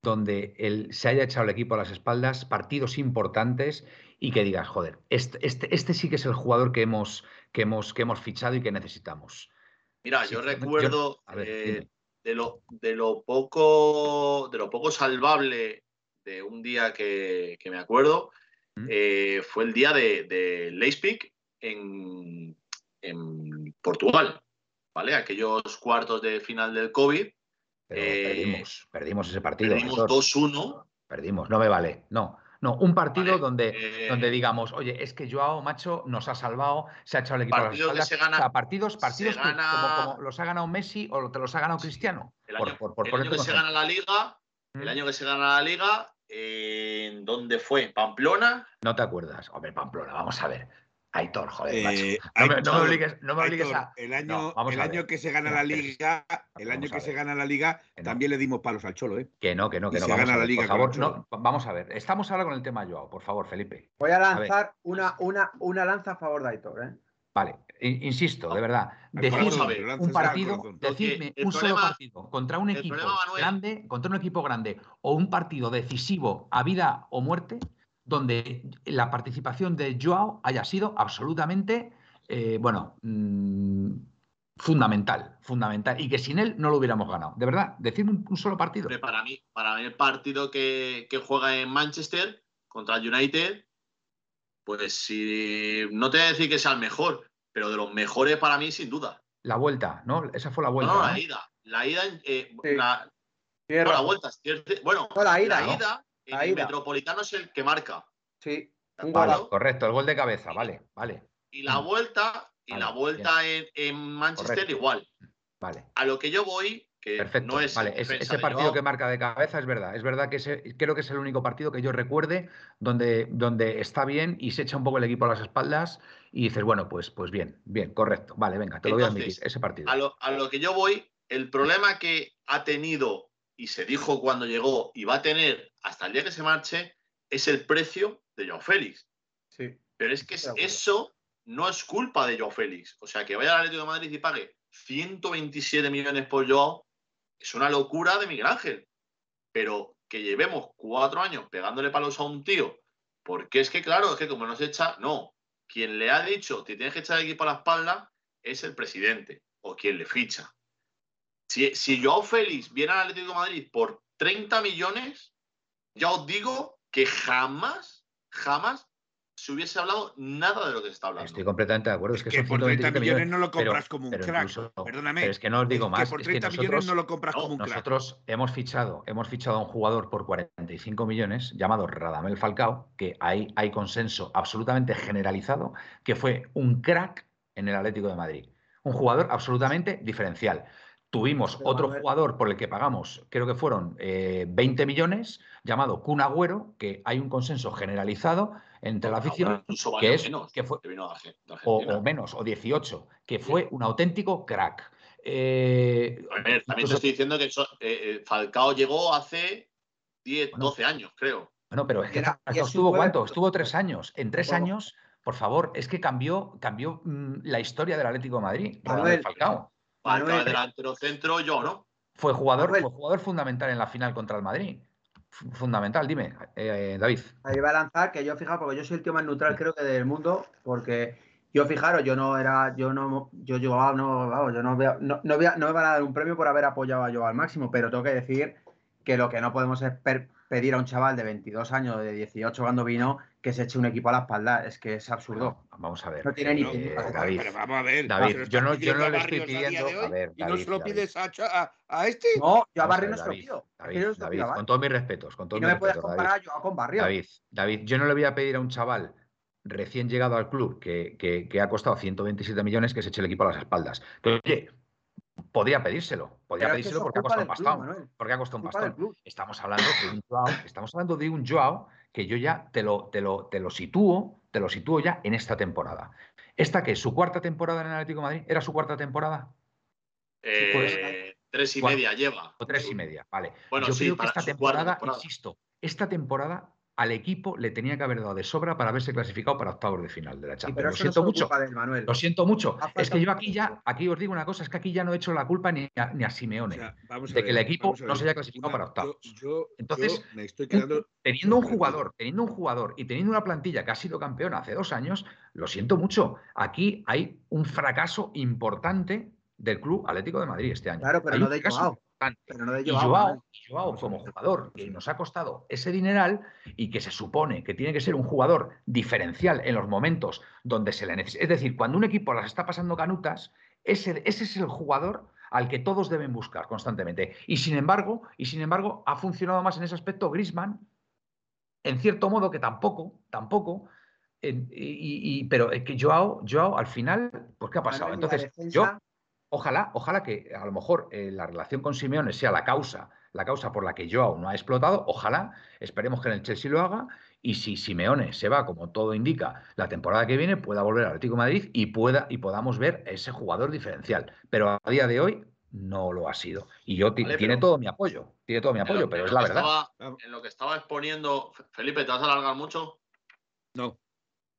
donde él se haya echado el equipo a las espaldas, partidos importantes y que digas, joder, este, este, este sí que es el jugador que hemos, que hemos, que hemos fichado y que necesitamos? Mira, yo recuerdo eh, de, lo, de, lo poco, de lo poco salvable de un día que, me acuerdo, eh, fue el día de, de Leipzig en, Portugal, ¿vale? Aquellos cuartos de final del COVID. Eh, perdimos, perdimos ese partido. Perdimos 2-1. Perdimos, no me vale, no. No, un partido donde, eh, donde digamos, oye, es que Joao Macho nos ha salvado, se ha echado el equipo a las espaldas. partidos, partidos como, los ha ganado Messi o te los ha ganado Cristiano. El año, que se gana la Liga, el año que se gana la liga, ¿en dónde fue? ¿Pamplona? No te acuerdas. Hombre, Pamplona, vamos a ver. Aitor, joder, macho. Eh, no, me, no, me, obligues, no me obligues a. El año, el año que se gana la liga, el año que se gana la liga, también le dimos palos al Cholo, ¿eh? Que no, que no, que no. Se vamos gana la liga. Por favor, no, vamos a ver. Estamos ahora con el tema Joao, por favor, Felipe. Voy a lanzar una, una, una lanza a favor de Aitor, ¿eh? Vale, insisto, de verdad, decirme un partido, decirme un solo partido contra un equipo grande, contra un equipo grande o un partido decisivo a vida o muerte, donde la participación de Joao haya sido absolutamente, eh, bueno, mm, fundamental, fundamental, y que sin él no lo hubiéramos ganado. De verdad, decirme un, solo partido. Para mí, para mí el partido que, que juega en Manchester contra el United pues si no te voy a decir que sea el mejor, pero de los mejores para mí sin duda. La vuelta, ¿no? Esa fue la vuelta. No, la ida. La ida, eh, la, la vuelta. Bueno, la ida, la ida, el Metropolitano es el que marca. Sí. correcto, el gol de cabeza, vale, vale. Y la vuelta, y la vuelta en, Manchester igual. Vale. A lo que yo voy, Perfecto. vale, ese, partido que marca de cabeza es verdad. Es verdad que creo que es el único partido que yo recuerde donde, donde está bien y se echa un poco el equipo a las espaldas y dices, bueno, pues, pues bien, bien, correcto. Vale, venga, te lo voy a admitir, ese partido. A lo, a lo, que yo voy, el problema que ha tenido y se dijo cuando llegó y va a tener hasta el día que se marche es el precio de Joao Félix. Sí. Pero es que eso no es culpa de Joao Félix. O sea, que vaya al Atlético de Madrid y pague 127 millones por Joao es una locura de Miguel Ángel. Pero que llevemos cuatro años pegándole palos a un tío, porque es que, claro, es que como nos echa, no. Quien le ha dicho que tienes que echar el equipo a la espalda es el presidente o quien le ficha. Si, si Joao Félix viene al Atlético de Madrid por 30 millones, ya os digo que jamás, jamás se hubiese hablado nada de lo que se está hablando. Estoy completamente de acuerdo. Es que, por 30 millones, no lo compras como un crack. Perdóname. Pero es que no os digo más. Que por 30 millones no lo compras como un crack. Nosotros hemos fichado, hemos fichado a un jugador por 45 millones llamado Radamel Falcao, que hay, hay consenso absolutamente generalizado, que fue un crack en el Atlético de Madrid. Un jugador absolutamente diferencial. Tuvimos otro jugador por el que pagamos, creo que fueron 20 millones, llamado Kun Agüero, que hay un consenso generalizado entre la afición, que es que fue, o, menos, o 18, que fue un auténtico crack. Eh, también te estoy diciendo que eh, eh, Falcao llegó hace 10, 12 años, creo. Bueno, pero es que Falcao estuvo cuánto? Estuvo tres años. En tres años, por favor, es que cambió, cambió mm, la historia del Atlético de Madrid. Falcao. Delantero centro, yo, ¿no? Fue jugador, fue jugador fundamental en la final contra el Madrid fundamental. Dime, eh, David. Ahí va a lanzar que yo, fijaros, porque yo soy el tío más neutral, creo que del mundo, porque yo, fijaros, yo no era, yo no, yo, yo, no, yo no, no, no, no me van a dar un premio por haber apoyado a yo al máximo, pero tengo que decir que lo que no podemos es pedir a un chaval de 22 años, de 18 cuando vino, que se eche un equipo a la espalda. Es que es absurdo. vamos a ver. No tiene ni eh, David, vamos a ver. David, yo no, yo no le estoy pidiendo. A ver, ¿Y no se lo pides a, a, este? No, yo a Barrio no se lo pido. David, David con todos mis respetos. Con todos y no me puedes comparar yo con Barrio. David, David, yo no le voy a pedir a un chaval recién llegado al club que, que, que, ha costado 127 millones que se eche el equipo a las espaldas. Pero oye, Podría pedírselo, podría pedírselo porque ha costado un pastón. porque ha costado un pastón. Estamos hablando de un Joao, estamos hablando de un Joao que yo ya te lo, te lo, te lo sitúo, te lo sitúo ya en esta temporada. ¿Esta que es su cuarta temporada en el Atlético de Madrid? ¿Era su cuarta temporada? Eh, tres y media lleva. O tres y media, vale. Bueno, yo creo que esta temporada, insisto, esta temporada al equipo le tenía que haber dado de sobra para haberse clasificado para octavos de final de la Champions. lo siento mucho. Lo siento mucho. Es que yo aquí ya, aquí os digo una cosa, es que aquí ya no he hecho la culpa ni a, Simeone de que el equipo no se haya clasificado para octavos. Entonces, teniendo un jugador, teniendo un jugador y teniendo una plantilla que ha sido campeona hace dos años, lo siento mucho. Aquí hay un fracaso importante del Club Atlético de Madrid este año. Claro, pero no de y Joao, como jugador que nos ha costado ese dineral y que se supone que tiene que ser un jugador diferencial en los momentos donde se le necesita. Es decir, cuando un equipo las está pasando canutas, ese, ese es el jugador al que todos deben buscar constantemente. Y sin embargo, y sin embargo, ha funcionado más en ese aspecto Grisman, en cierto modo que tampoco, tampoco, y, pero que Joao, Joao al final, pues ¿qué ha pasado? Entonces, yo Ojalá, ojalá que a lo mejor eh, la relación con Simeone sea la causa, la causa por la que Joao no ha explotado. Ojalá, esperemos que en el Chelsea lo haga. Y si Simeone se va, como todo indica, la temporada que viene, pueda volver al Atlético de Madrid y, pueda, y podamos ver ese jugador diferencial. Pero a día de hoy no lo ha sido. Y yo tiene todo mi apoyo, tiene todo mi apoyo, pero es la verdad. en lo que estaba exponiendo, Felipe, ¿te vas a alargar mucho? No.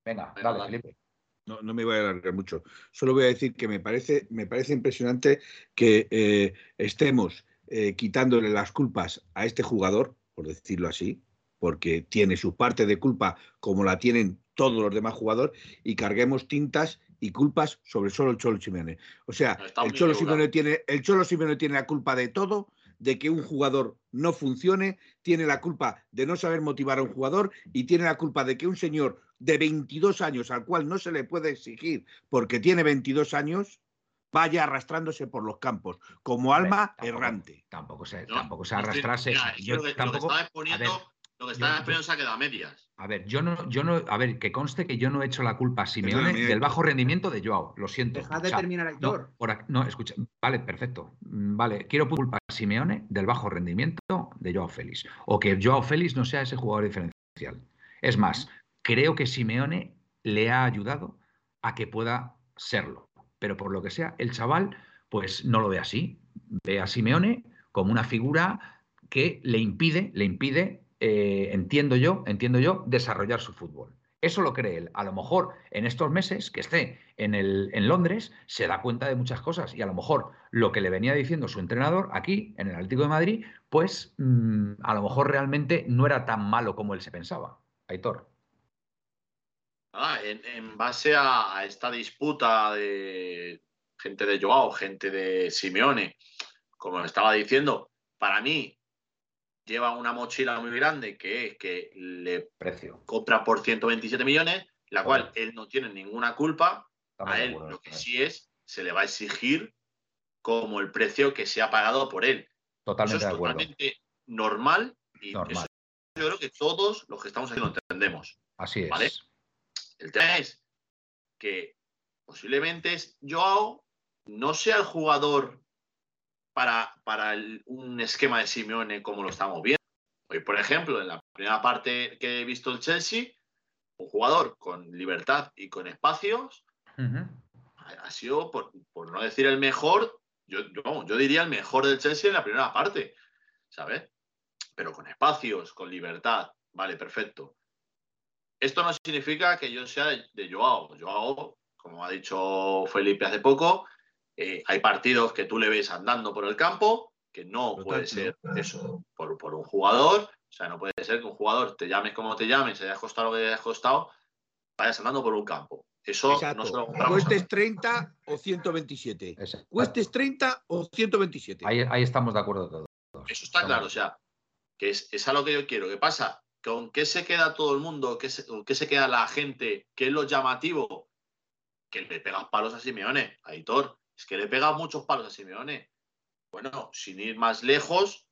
Venga, dale, Felipe. No, no, me voy a alargar mucho. Solo voy a decir que me parece, me parece impresionante que eh, estemos eh, quitándole las culpas a este jugador, por decirlo así, porque tiene su parte de culpa como la tienen todos los demás jugadores, y carguemos tintas y culpas sobre solo el Cholo Simeone. O sea, el Cholo Simeone, tiene, el Cholo Simeone tiene la culpa de todo, de que un jugador no funcione, tiene la culpa de no saber motivar a un jugador y tiene la culpa de que un señor de 22 años al cual no se le puede exigir porque tiene 22 años vaya arrastrándose por los campos como alma errante. Tampoco se, tampoco se arrastrase. yo lo que, tampoco, lo que exponiendo, lo que está exponiendo se ha quedado a medias. A ver, yo no, yo no, a ver, que conste que yo no he hecho la culpa a Simeone del bajo rendimiento de Joao, lo siento. Deja de terminar el No, no, escucha, vale, perfecto. Mm, vale, quiero culpa a Simeone del bajo rendimiento de Joao Félix. O que Joao Félix no sea ese jugador diferencial. Es más, creo que Simeone le ha ayudado a que pueda serlo. Pero por lo que sea, el chaval, pues no lo ve así. Ve a Simeone como una figura que le impide, le impide, eh, entiendo yo, entiendo yo, desarrollar su fútbol. Eso lo cree él. A lo mejor en estos meses que esté en, el, en Londres se da cuenta de muchas cosas y a lo mejor lo que le venía diciendo su entrenador aquí en el Atlético de Madrid, pues mm, a lo mejor realmente no era tan malo como él se pensaba. Aitor. Ah, en, base a, esta disputa de gente de Joao, gente de Simeone, como estaba diciendo, para mí lleva una mochila muy grande que es que le compra por 127 millones, la cual él no tiene ninguna culpa. a él lo que sí es, se le va a exigir como el precio que se ha pagado por él. Totalmente eso es totalmente normal y yo creo que todos los que estamos aquí lo entendemos. Así es. El tema es que posiblemente Joao no sea el jugador para, para un esquema de Simeone como lo estamos viendo. Hoy, por ejemplo, en la primera parte que he visto el Chelsea, un jugador con libertad y con espacios ha, sido, por, no decir el mejor, yo, yo, diría el mejor del Chelsea en la primera parte, ¿sabes? Pero con espacios, con libertad, vale, perfecto. Esto no significa que yo sea de, Joao. Joao, como ha dicho Felipe hace poco, eh, hay partidos que tú le ves andando por el campo, que no puede ser eso por, un jugador. O sea, no puede ser que un jugador te llames como te llames, se hayas costado lo que hayas costado, vayas andando por un campo. Eso no se lo Cuestes 30 o 127. Cuestes 30 o 127. Ahí, ahí estamos de acuerdo todos. Eso está claro, o sea, que es, es a lo que yo quiero. ¿Qué pasa? ¿Con qué se queda todo el mundo? ¿Qué se, ¿Qué se queda la gente? ¿Qué es lo llamativo? Que le pegas palos a Simeone, a. Es que le pega muchos palos a Simeone. Bueno, sin ir más lejos,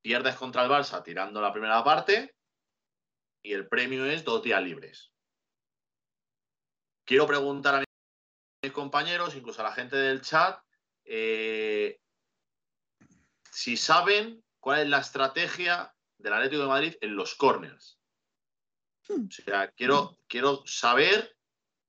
pierdes contra el Barça tirando la primera parte y el premio es dos días libres. Quiero preguntar a mis compañeros, incluso a la gente del chat, eh, si saben cuál es la estrategia del Atlético de Madrid en los corners. Hmm. O sea, quiero, quiero saber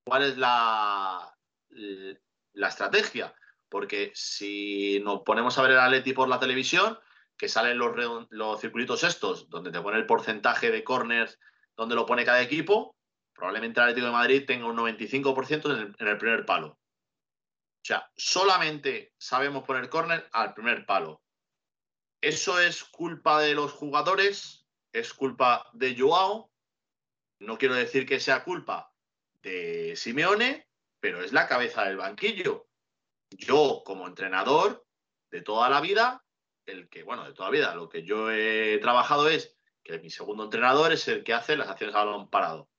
cuál es la, la estrategia. Porque si nos ponemos a ver el Atleti por la televisión, que salen los, los circulitos estos, donde te pone el porcentaje de corners, donde lo pone cada equipo, probablemente el Atlético de Madrid tenga un 95% en el, en el, primer palo. O sea, solamente sabemos poner corner al primer palo. ¿Eso es culpa de los jugadores? ¿Es culpa de Joao? No quiero decir que sea culpa de Simeone, pero es la cabeza del banquillo. Yo, como entrenador de toda la vida, el que, bueno, de toda la vida, lo que yo he trabajado es que mi segundo entrenador es el que hace las acciones a balón parado.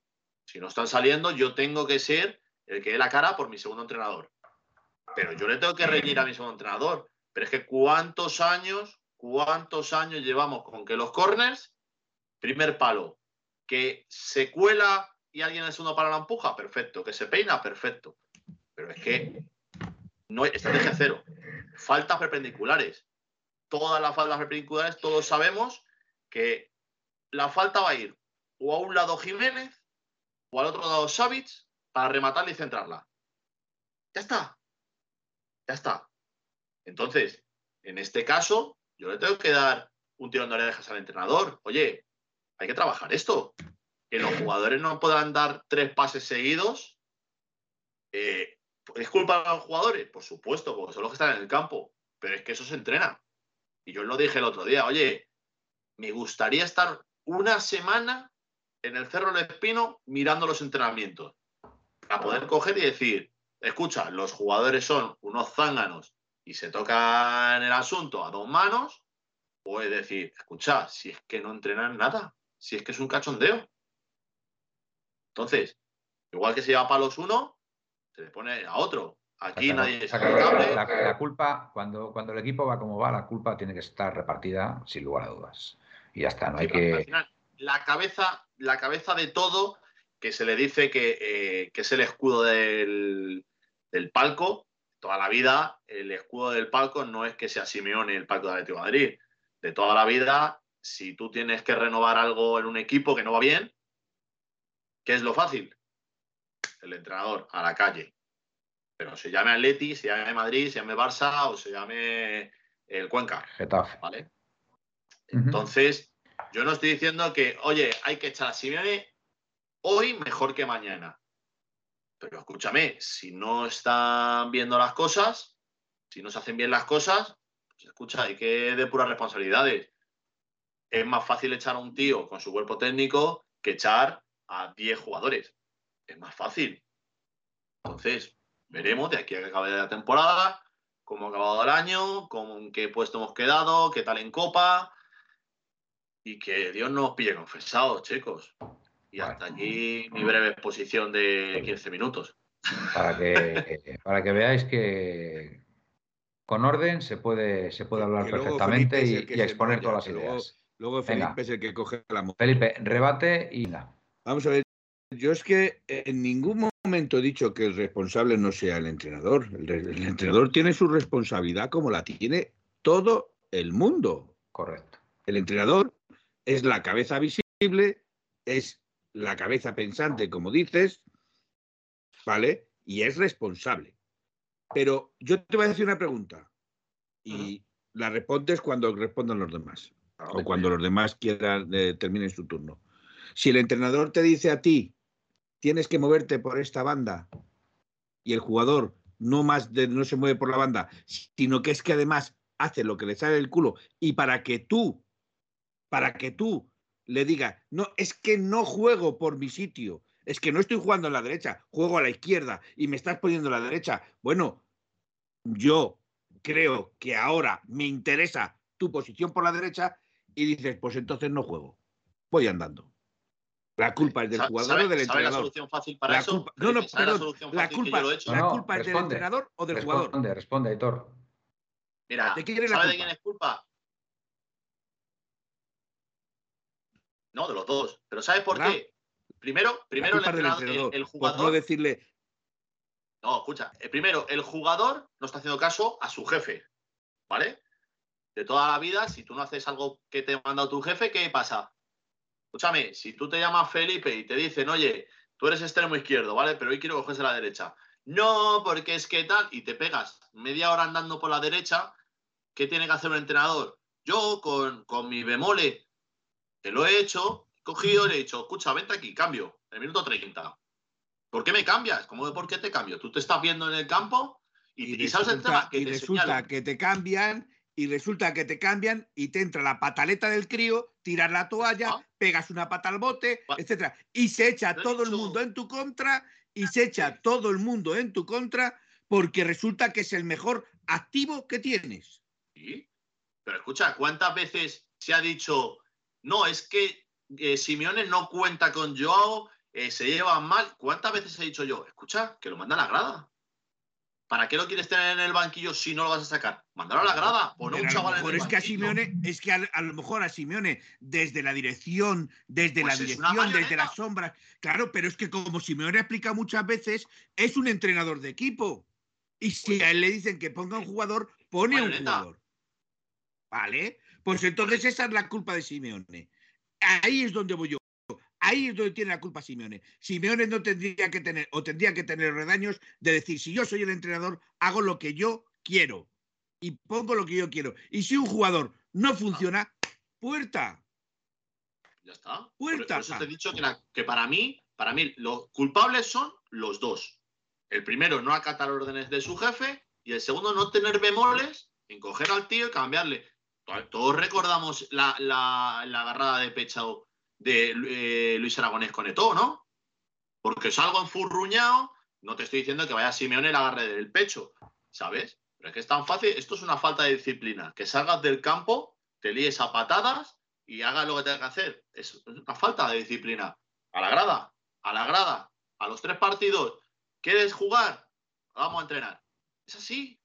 Si no están saliendo, yo tengo que ser el que dé la cara por mi segundo entrenador. Pero yo le tengo que reñir a mi segundo entrenador. Pero es que cuántos años, cuántos años llevamos con que los corners, primer palo, que se cuela y alguien en el segundo palo la empuja, perfecto. Que se peina, perfecto. Pero es que no estrategia cero. Faltas perpendiculares. Todas las faltas perpendiculares, todos sabemos que la falta va a ir o a un lado Jiménez o al otro lado Savic para rematarla y centrarla. Ya está. Ya está. Entonces, en este caso, yo le tengo que dar un tirón de orejas al entrenador. Oye, hay que trabajar esto. Que los jugadores no puedan dar tres pases seguidos. Eh, ¿Es culpa de los jugadores? Por supuesto, porque son los que están en el campo. Pero es que eso se entrena. Y yo lo dije el otro día. Oye, me gustaría estar una semana en el Cerro del Espino mirando los entrenamientos. Para poder coger y decir, escucha, los jugadores son unos zánganos y se tocan el asunto a dos manos. O es decir, escucha, si es que no entrenan nada, si es que es un cachondeo. Entonces, igual que se lleva palos uno, se le pone a otro. Aquí nadie la, la, culpa, cuando, cuando el equipo va como va, la culpa tiene que estar repartida sin lugar a dudas. Y ya está, no hay que. la cabeza, la cabeza de todo, que se le dice que, eh, que es el escudo del, del, palco, toda la vida, el escudo del palco no es que sea Simeone el palco de Atlético de Madrid. De toda la vida, si tú tienes que renovar algo en un equipo que no va bien, ¿qué es lo fácil? el entrenador, a la calle. Pero se llame Atleti, se llame Madrid, se llame Barça o se llame el Cuenca. Getafe. ¿Vale? Entonces, yo no estoy diciendo que, oye, hay que echar a Simeone hoy mejor que mañana. Pero escúchame, si no están viendo las cosas, si no se hacen bien las cosas, pues escucha, hay que de puras responsabilidades. Es más fácil echar a un tío con su cuerpo técnico que echar a 10 jugadores es más fácil. Entonces, veremos de aquí a que acabe la temporada, cómo ha acabado el año, con qué puesto hemos quedado, qué tal en Copa. Y que Dios nos pille confesados, chicos. Y hasta aquí mi breve exposición de 15 minutos. Para que, para que veáis que con orden se puede, se puede hablar perfectamente y, exponer todas las ideas. Luego Felipe es el que coge la Felipe, rebate y nada. Vamos a ver yo es que en ningún momento he dicho que el responsable no sea el entrenador. El, entrenador tiene su responsabilidad como la tiene todo el mundo. Correcto. El entrenador es la cabeza visible, es la cabeza pensante, como dices, ¿vale? Y es responsable. Pero yo te voy a decir una pregunta y la respondes cuando respondan los demás o cuando los demás quieran eh, terminen su turno. Si el entrenador te dice a ti, tienes que moverte por esta banda y el jugador no más de, no se mueve por la banda, sino que es que además hace lo que le sale del culo y para que tú, para que tú le digas, no, es que no juego por mi sitio, es que no estoy jugando a la derecha, juego a la izquierda y me estás poniendo a la derecha. Bueno, yo creo que ahora me interesa tu posición por la derecha y dices, pues entonces no juego, voy andando. La culpa es del jugador o del entrenador. la solución fácil para eso? no, no, perdón. La, culpa, la culpa es del entrenador o del jugador. Responde, responde, Héctor. Mira, ¿de quién ¿sabe de quién es culpa? No, de los dos. Pero ¿sabes por qué? Primero, primero el, entrenador, el, jugador. Por no decirle. No, escucha. Eh, primero, el jugador no está haciendo caso a su jefe. ¿Vale? De toda la vida, si tú no haces algo que te ha mandado tu jefe, ¿qué pasa? Escúchame, si tú te llamas Felipe y te dicen, oye, tú eres extremo izquierdo, ¿vale? Pero hoy quiero cogerse la derecha. No, porque es que tal, y te pegas media hora andando por la derecha, ¿qué tiene que hacer un entrenador? Yo, con, con mi bemole, que lo he hecho, he cogido y le he dicho, escucha, vente aquí, cambio, en el minuto 30. ¿Por qué me cambias? ¿Cómo de por qué te cambio? Tú te estás viendo en el campo y, sabes el tema que y resulta que te cambian y resulta que te cambian y te entra la pataleta del crío, tiras la toalla, ah. pegas una pata al bote, etcétera, y se echa todo el mundo en tu contra y se echa todo el mundo en tu contra porque resulta que es el mejor activo que tienes. Sí, pero escucha, ¿cuántas veces se ha dicho, no, es que eh, Simeone no cuenta con Joao, eh, se lleva mal? ¿Cuántas veces he dicho yo, escucha, que lo manda a la grada? ¿Para qué lo quieres tener en el banquillo si no lo vas a sacar? Mándalo a la grada, pon un chaval en el es que a Simeone, es que a, lo mejor a Simeone, desde la dirección, desde la pues dirección, desde las sombras, claro, pero es que como Simeone explica muchas veces, es un entrenador de equipo. Y si pues a él le dicen que ponga un jugador, pone un jugador. ¿Vale? Pues entonces esa es la culpa de Simeone. Ahí es donde voy yo. Ahí es donde tiene la culpa Simeone. Simeone no tendría que tener, o tendría que tener redaños de decir, si yo soy el entrenador, hago lo que yo quiero y pongo lo que yo quiero. Y si un jugador no funciona, puerta. Ya está. Puerta. Por, eso te he dicho que, que, para mí, para mí, los culpables son los dos. El primero, no acatar órdenes de su jefe, y el segundo, no tener bemoles en coger al tío y cambiarle. Todos recordamos la, la, la agarrada de pecho de eh, Luis Aragonés con Eto, ¿no? Porque salgo enfurruñado, no te estoy diciendo que vaya Simeone y la agarre del pecho, ¿sabes? Pero es que es tan fácil, esto es una falta de disciplina, que salgas del campo, te líes a patadas y hagas lo que tengas que hacer. Es una falta de disciplina. A la grada, a la grada, a los tres partidos. ¿Quieres jugar? Vamos a entrenar. Es así.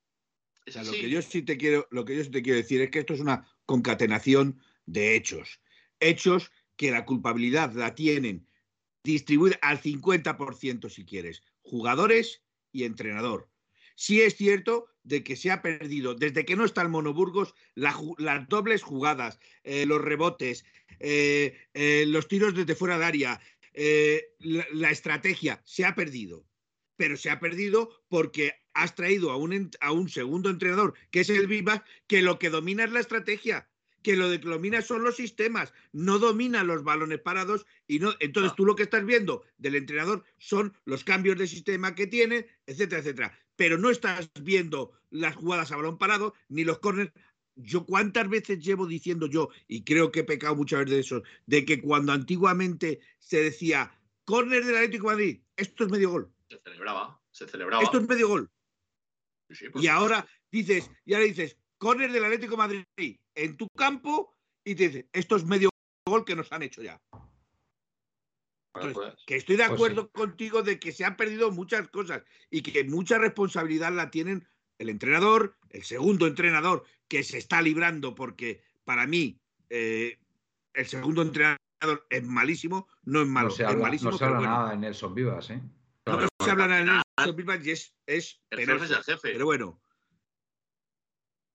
Lo que yo sí te quiero, lo que yo sí te quiero decir es que esto es una concatenación de hechos. Hechos que la culpabilidad la tienen distribuida al 50% si quieres, jugadores y entrenador. Sí es cierto de que se ha perdido, desde que no está el Monoburgos, las dobles jugadas, eh, los rebotes, eh, eh, los tiros desde fuera de área, la, la, estrategia, se ha perdido. Pero se ha perdido porque has traído a un, a un segundo entrenador, que es el Vivas, que lo que domina es la estrategia que lo que domina son los sistemas, no domina los balones parados y no. Entonces tú lo que estás viendo del entrenador son los cambios de sistema que tiene, etcétera, etcétera. Pero no estás viendo las jugadas a balón parado ni los corners. Yo cuántas veces llevo diciendo yo, y creo que he pecado muchas veces de eso, de que cuando antiguamente se decía córner del Atlético de Madrid, esto es medio gol. Se celebraba, se celebraba. Esto es medio gol. y ahora dices, y ahora dices, córner del Atlético de Madrid, en tu campo y te dice, esto es medio gol que nos han hecho ya. Pues, que estoy de pues acuerdo contigo de que se han perdido muchas cosas y que mucha responsabilidad la tienen el entrenador, el segundo entrenador que se está librando porque para mí eh, el segundo entrenador es malísimo, no es malo, no se es malísimo. No se habla nada en Nelson Vivas, ¿eh? No, se hablan a Nelson Pickman y es, es El penoso. jefe es el jefe. Pero bueno.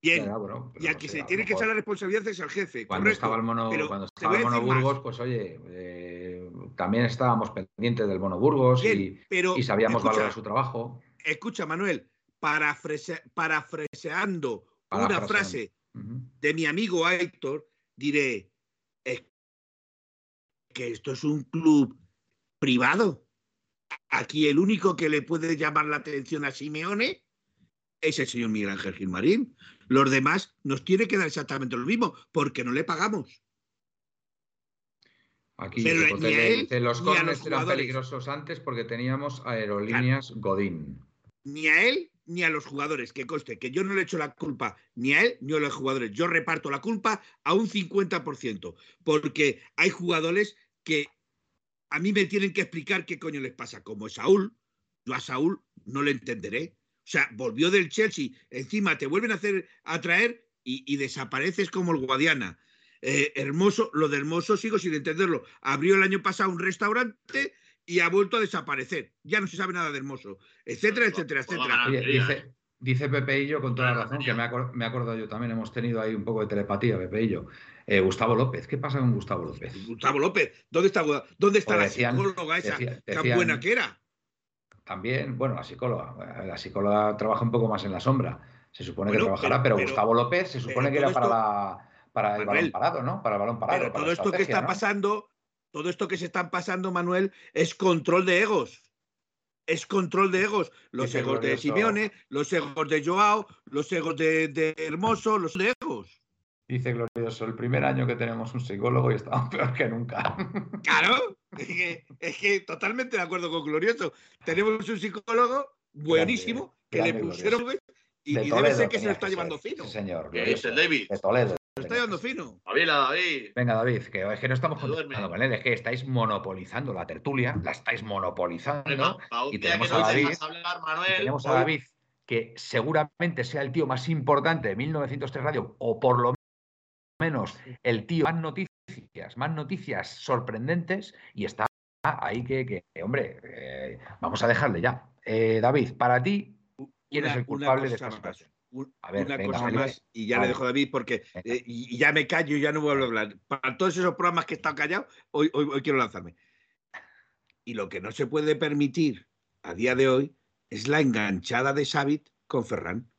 Bien. Bueno, y al no que sé, se tiene que echar la responsabilidad es al jefe. Cuando correcto. estaba el mono, Pero cuando estaba el mono más. Burgos, pues oye, eh, también estábamos pendientes del mono Burgos Bien, y, pero y sabíamos escucha, valorar su trabajo. escucha, Manuel, parafrase- parafraseando una frase de mi amigo Héctor, diré es que esto es un club privado. Aquí el único que le puede llamar la atención a Simeone es el señor Miguel Ángel Gilmarín. Los demás nos tiene que dar exactamente lo mismo, porque no le pagamos. Aquí Pero a él, los corners eran jugadores". peligrosos antes porque teníamos aerolíneas Godín. Ni a él ni a los jugadores, que conste que yo no le echo la culpa ni a él ni a los jugadores. Yo reparto la culpa a un 50%, porque hay jugadores que a mí me tienen que explicar qué coño les pasa. Como Saúl, yo a Saúl no le entenderé. O sea, volvió del Chelsea, encima te vuelven a hacer a traer y, y desapareces como el Guadiana. Eh, hermoso, lo de Hermoso sigo sin entenderlo. Abrió el año pasado un restaurante y ha vuelto a desaparecer. Ya no se sabe nada de Hermoso, etcétera, etcétera, etcétera. Ah, Oye, quería, dice, dice Pepe y yo con toda la razón, que me, acordado yo también, hemos tenido ahí un poco de telepatía, Pepe y yo. Eh, Gustavo López, ¿qué pasa con Gustavo López? Gustavo López, ¿dónde está, dónde está Pues la psicóloga esa tan decían- buena que era? También, bueno, la psicóloga. La psicóloga trabaja un poco más en la sombra. Se supone que trabajará, pero- Gustavo López se supone que era para, esto- la, para el Manuel, balón parado, ¿no? Para el balón parado. Pero todo esto que está ¿no? pasando, todo esto que se está pasando, Manuel, es control de egos. Es control de egos. Los egos de Simeone, los egos de Joao, los egos de, de Hermoso, los de egos. Dice Glorioso, el primer año que tenemos un psicólogo y estamos peor que nunca. Claro, es que, es que totalmente de acuerdo con Glorioso. Tenemos un psicólogo buenísimo que grande le pusieron y, De y debe ser que se lo está llevando fino. Sí, señor. ¿Qué dice glorioso. el David? De Toledo. Lo está llevando fino. Avila, David. Venga, David, que es que no estamos Se duerme. contestando con él, es que estáis monopolizando la tertulia, la estáis monopolizando. Y tenemos que a no David, y tenemos a David, que seguramente sea el tío más importante de 1903 Radio, o por lo menos el tío más noticias, más noticias sorprendentes, y está ahí que, que, hombre, eh, vamos a dejarle ya. Eh, David, para ti, ¿quién Una- es el culpable de esta situación? A ver, una venga, cosa más y ya Vale. le dejo a David porque eh, y, ya me callo y ya no vuelvo a hablar. Para todos esos programas que he estado callado, hoy, hoy, hoy quiero lanzarme. Y lo que no se puede permitir a día de hoy es la enganchada de Xavi con Ferran.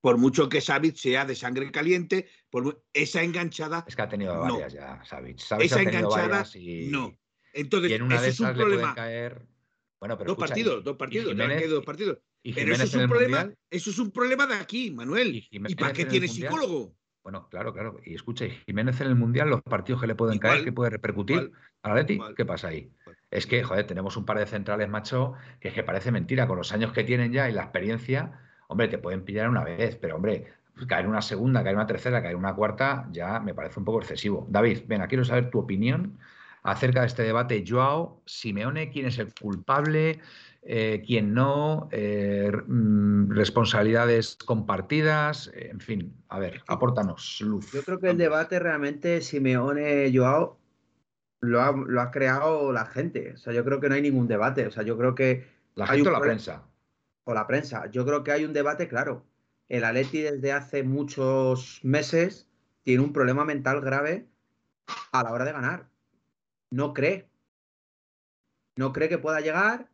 Por mucho que Xavi sea de sangre caliente, por esa enganchada, Es que ha tenido No. varias ya, Savic. Savic esa ha enganchada, y, no. Entonces, y en una de es un esas le problema. caer. Bueno, pero Dos escucha, partidos, dos partidos, ya Jiménez- han quedado dos partidos. Y Pero eso es un problema, Mundial, eso es un problema de aquí, Manuel. y ¿Y Jiménez para qué tiene psicólogo? Bueno, claro, claro. Y escucha, y Jiménez en el Mundial, los partidos que le pueden Igual, caer, que puede repercutir Atleti, igual. ¿qué pasa ahí? Es que, joder, tenemos un par de centrales, macho, que es que parece mentira. Con los años que tienen ya y la experiencia, hombre, te pueden pillar una vez, pero hombre, caer una segunda, caer una tercera, caer una cuarta, ya me parece un poco excesivo. David, venga, quiero saber tu opinión acerca de este debate. Joao, Simeone, ¿quién es el culpable? Eh, ¿Quién no? Eh, mm, responsabilidades compartidas, eh, en fin, a ver, apórtanos luz. Yo creo que el debate realmente Simeone Joao lo ha, lo ha creado la gente. O sea, yo creo que no hay ningún debate. O sea, yo creo que La hay gente o la prensa. o la prensa. Yo creo que hay un debate claro. El Atleti desde hace muchos meses tiene un problema mental grave a la hora de ganar. No cree. No cree que pueda llegar.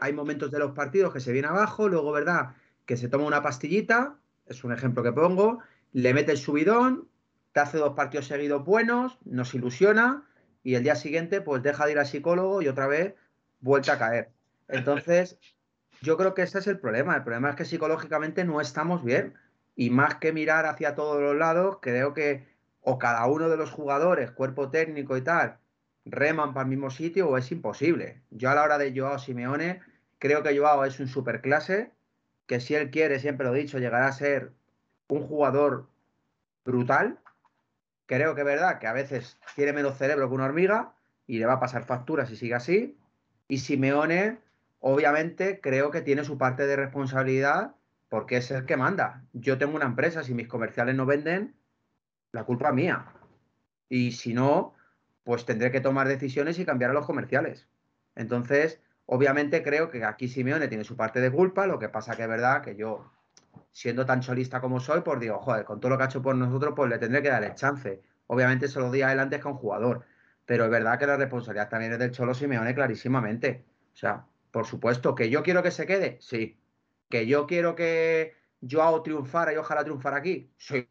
Hay momentos de los partidos que se viene abajo, luego, ¿verdad? Que se toma una pastillita, es un ejemplo que pongo, le mete el subidón, te hace dos partidos seguidos buenos, nos ilusiona y el día siguiente pues deja de ir al psicólogo y otra vez vuelta a caer. Entonces, yo creo que ese es el problema. El problema es que psicológicamente no estamos bien. Y más que mirar hacia todos los lados, creo que o cada uno de los jugadores, cuerpo técnico y tal, reman para el mismo sitio o es imposible. Yo a la hora de Joao Simeone, creo que Joao es un superclase, que si él quiere, siempre lo he dicho, llegará a ser un jugador brutal. Creo que es verdad que a veces tiene menos cerebro que una hormiga y le va a pasar factura si sigue así. Y Simeone, obviamente, creo que tiene su parte de responsabilidad porque es el que manda. Yo tengo una empresa, si mis comerciales no venden, la culpa es mía. Y si no, pues tendré que tomar decisiones y cambiar a los comerciales. Entonces, Obviamente creo que aquí Simeone tiene su parte de culpa, lo que pasa que es verdad que yo, siendo tan cholista como soy, pues digo, joder, con todo lo que ha hecho por nosotros, pues le tendré que dar el chance. Obviamente se lo di a él antes que a un jugador, pero es verdad que la responsabilidad también es del Cholo Simeone clarísimamente. O sea, por supuesto, que yo quiero que se quede, sí. Que yo quiero que Joao triunfara y ojalá triunfara aquí, sí.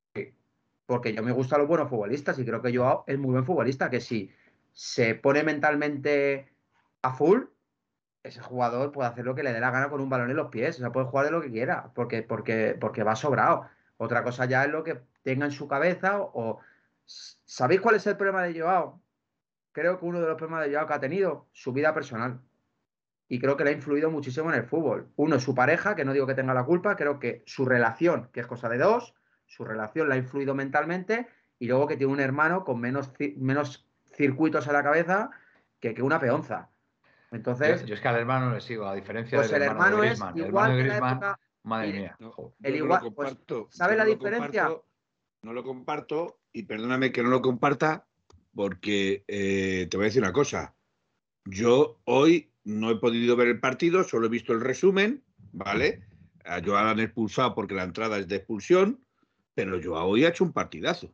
Porque yo me gustan los buenos futbolistas y creo que Joao es muy buen futbolista, que si se pone mentalmente a full, ese jugador puede hacer lo que le dé la gana con un balón en los pies, o sea, puede jugar de lo que quiera, porque, porque, porque va sobrado. Otra cosa ya es lo que tenga en su cabeza o... ¿Sabéis cuál es el problema de Joao? Creo que uno de los problemas de Joao que ha tenido, su vida personal. Y creo que le ha influido muchísimo en el fútbol. Uno es su pareja, que no digo que tenga la culpa, creo que su relación, que es cosa de dos, su relación le ha influido mentalmente, y luego que tiene un hermano con menos, menos circuitos en la cabeza que, que una peonza. Entonces, yo, es que al hermano le sigo, a diferencia pues del el hermano, de es igual el hermano de que la Griezmann, época- madre mía. No. El no igual- pues, ¿sabe la no diferencia? comparto, no lo comparto y perdóname que no lo comparta porque eh, te voy a decir una cosa. Yo hoy no he podido ver el partido, solo he visto el resumen, ¿vale? A Joao han expulsado porque la entrada es de expulsión, pero Joao hoy ha hecho un partidazo.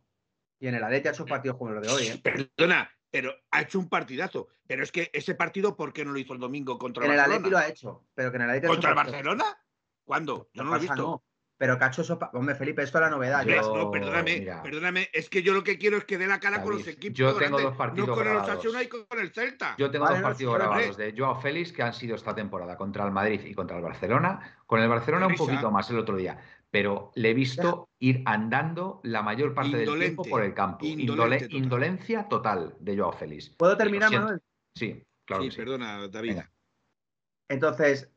y en el Atleti ha hecho partidos como los de hoy, ¿eh? Perdona, pero ha hecho un partidazo. Pero es que ese partido, ¿por qué no lo hizo el domingo contra En el el Atleti lo Barcelona? ha hecho, pero que en el Atleti ha hecho ¿Contra el. Barcelona? ¿Cuándo? Yo no lo he visto. no, pero hecho eso. Hombre, Felipe, esto es la novedad. Yo- No, perdóname, mira. perdóname, es que yo lo que quiero es que dé la cara con los equipos. yo tengo grandes, dos partidos No con el grabados. Osasuna y con el Celta. Yo tengo Vale, dos no, partidos grabados de Joao Félix que han sido esta temporada contra el Madrid y contra el Barcelona. Con el Barcelona un poquito más el otro día, pero le he visto ir andando la mayor parte del tiempo por el campo. indolente Indole- total. indolencia total de Joao Félix. ¿Puedo terminar. Manuel? Sí, claro sí, que sí. perdona, David. Venga. Entonces,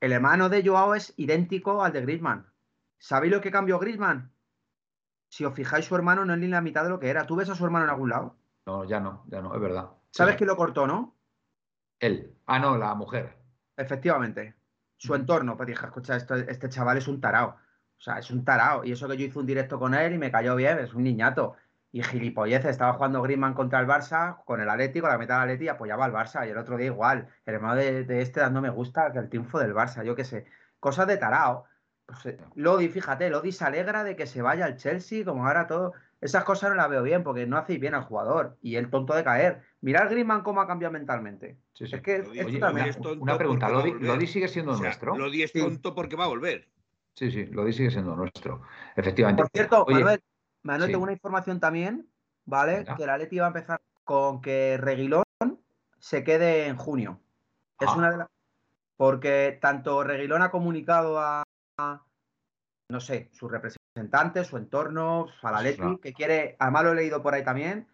el hermano de Joao es idéntico al de Griezmann. ¿Sabéis lo que cambió Griezmann? Si os fijáis, su hermano no es ni la mitad de lo que era. ¿Tú ves a su hermano en algún lado? No, ya no, ya no, es verdad. ¿Sabes Sí. quién lo cortó, no? Él. Ah, no, la mujer. Efectivamente. Su entorno. Pues dije, escucha, este chaval es un tarao. O sea, es un tarao. Y eso que yo hice un directo con él y me cayó bien, es un niñato. Y gilipolleces, estaba jugando Griezmann contra el Barça, con el Atlético, la mitad del Atleti y apoyaba al Barça. Y el otro día igual, el hermano de, de este dando me gusta que el triunfo del Barça, yo qué sé. Cosas de tarao. Pues, Lodi, fíjate, Lodi se alegra de que se vaya al Chelsea, como ahora todo. Esas cosas no las veo bien, porque no hacéis bien al jugador. Y el tonto de caer. Mirad Griezmann cómo ha cambiado mentalmente. Sí, sí. Es que Lodi- esto Oye, también- una, es tonto una pregunta, porque va a ¿Lodi, volver. Lodi sigue siendo O sea, nuestro? Lodi es Sí. tonto porque va a volver. Sí, sí, Lodi sigue siendo nuestro. Efectivamente. Por cierto, Oye, Manuel, Manuel, sí. tengo una información también, ¿vale? Venga. Que la Leti va a empezar con que Reguilón se quede en junio. Es Ah. una de las. Porque tanto Reguilón ha comunicado a, no sé, sus representantes, su entorno, a la Eso es Leti, una- que quiere, además lo he leído por ahí también,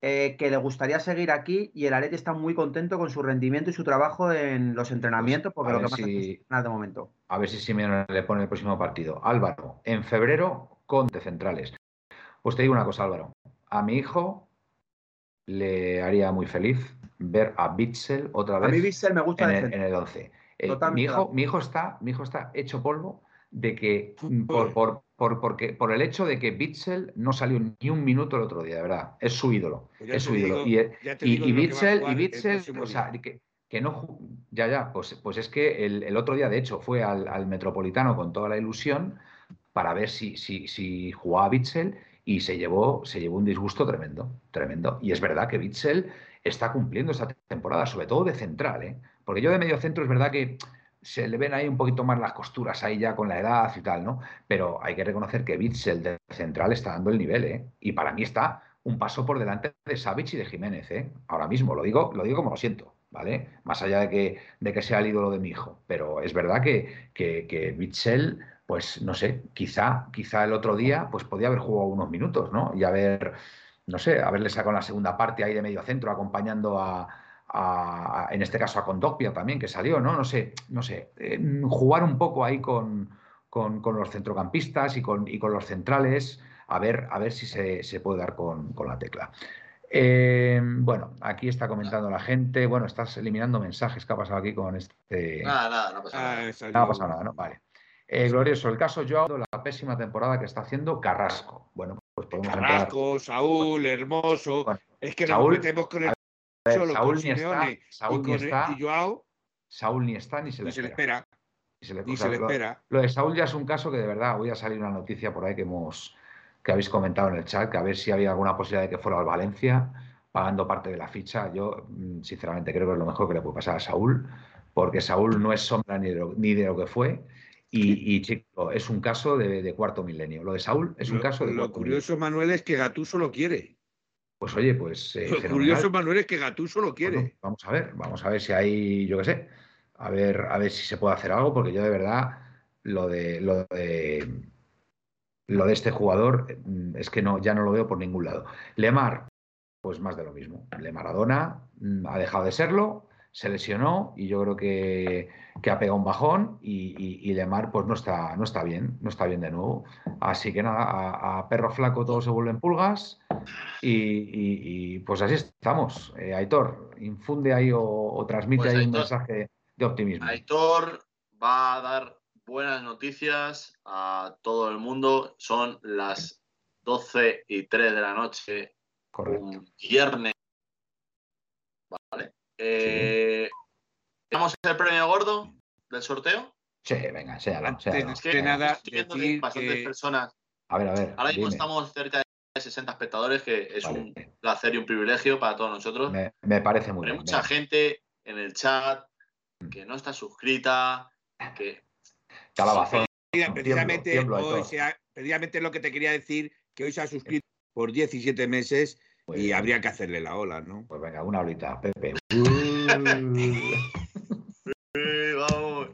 eh, que le gustaría seguir aquí y el Atleti está muy contento con su rendimiento y su trabajo en los entrenamientos, porque a lo que más si- es entrenar de momento. A ver si Simeone le pone el próximo partido. Álvaro, en febrero con de centrales. Pues te digo una cosa, Álvaro. A mi hijo le haría muy feliz ver a Bitzel otra A vez mí Bissell me gusta en el, en el 11. Eh, mi, hijo, mi, hijo está, mi hijo está hecho polvo de que mm, por, por, por, porque, por el hecho de que Bitzel no salió ni un minuto el otro día, de verdad. Es su ídolo. Pues es su ídolo. y, eh, y, y Bitzel, y el Bitzel, o sea, que, que no. Ya, ya, pues, pues es que el, el otro día, de hecho, fue al, al Metropolitano con toda la ilusión para ver si, si, si jugaba Bitzel y se llevó, se llevó un disgusto tremendo, tremendo. Y es verdad que Bitzel está cumpliendo esta temporada, sobre todo de central, ¿eh? Porque yo de medio centro es verdad que se le ven ahí un poquito más las costuras ahí ya con la edad y tal, ¿no? Pero hay que reconocer que Bitzel de central está dando el nivel, ¿eh? Y para mí está un paso por delante de Savic y de Jiménez, ¿eh? Ahora mismo, lo digo, lo digo como lo siento, ¿vale? Más allá de que, de que sea el ídolo de mi hijo. Pero es verdad que, que, que Bitzel, pues no sé, quizá, quizá el otro día, pues podía haber jugado unos minutos, ¿no? Y haber, no sé, haberle sacado la segunda parte ahí de medio centro acompañando a, a- en este caso a Condopia también, que salió, ¿no? No sé, no sé, eh, jugar un poco ahí con, con- con los centrocampistas y con, y con los centrales, a ver, a ver si se, se puede dar con, con la tecla. Eh, bueno, aquí está comentando la gente. Bueno, estás eliminando mensajes. ¿Qué ha pasado aquí con este? Nada, nada, no pasa Ah, nada. esa No ha yo- pasado nada, ¿no? Vale. Eh, glorioso, el caso Joao, la pésima temporada que está haciendo Carrasco. Bueno, pues podemos entrar. Carrasco, Saúl, Hermoso. Bueno, es que Saúl- nos metemos con el ver, Saúl con ni está, Saúl y ni está, y Joao. Saúl ni está ni se le Ni se le espera. Ni se le, Ni o sea, se le lo- espera. Lo de Saúl ya es un caso que de verdad voy a salir una noticia por ahí que hemos que habéis comentado en el chat, que a ver si había alguna posibilidad de que fuera al Valencia pagando parte de la ficha. Yo mm, sinceramente creo que es lo mejor que le puede pasar a Saúl, porque Saúl no es sombra ni de lo, ni de lo que fue. Y, y, chico, es un caso de, de cuarto milenio. Lo de Saúl es un Lo- caso de Lo cuarto curioso, Manuel, es que Gattuso lo quiere. Pues oye, pues eh, Lo curioso, Manuel, es que Gattuso lo quiere. Bueno, vamos a ver, vamos a ver si hay, yo qué sé, a ver, a ver si se puede hacer algo, porque yo de verdad lo de lo de lo de este jugador mm, es que no, ya no lo veo por ningún lado. Lemar, pues más de lo mismo. Le Maradona mm, ha dejado de serlo, se lesionó y yo creo que, que ha pegado un bajón y, y- y Lemar pues no está, no está bien, no está bien de nuevo. Así que nada, a, a perro flaco todos se vuelven pulgas y, y- y, pues así estamos. Eh, Aitor, infunde ahí o, o transmite Pues, ahí un mensaje de optimismo. Aitor va a dar buenas noticias a todo el mundo. Son las 12 y 3 de la noche, Correcto. un viernes. Vale. Eh, ¿Tenemos el premio gordo del sorteo? Sí, venga, séalo, Antes séalo. de- Es que De nada, estoy viendo que decir bastantes que- personas. A ver, a ver. Ahora mismo dime. estamos cerca de 60 espectadores, que es Vale. un placer y un privilegio para todos nosotros. Me, me parece muy Pero hay bien. mucha gente en el chat que no está suscrita, que precisamente, tiemblo, hoy ha- precisamente lo que te quería decir, que hoy se ha suscrito por 17 meses y bien. habría que hacerle la ola, ¿no? Pues venga, una horita, Pepe. Vamos.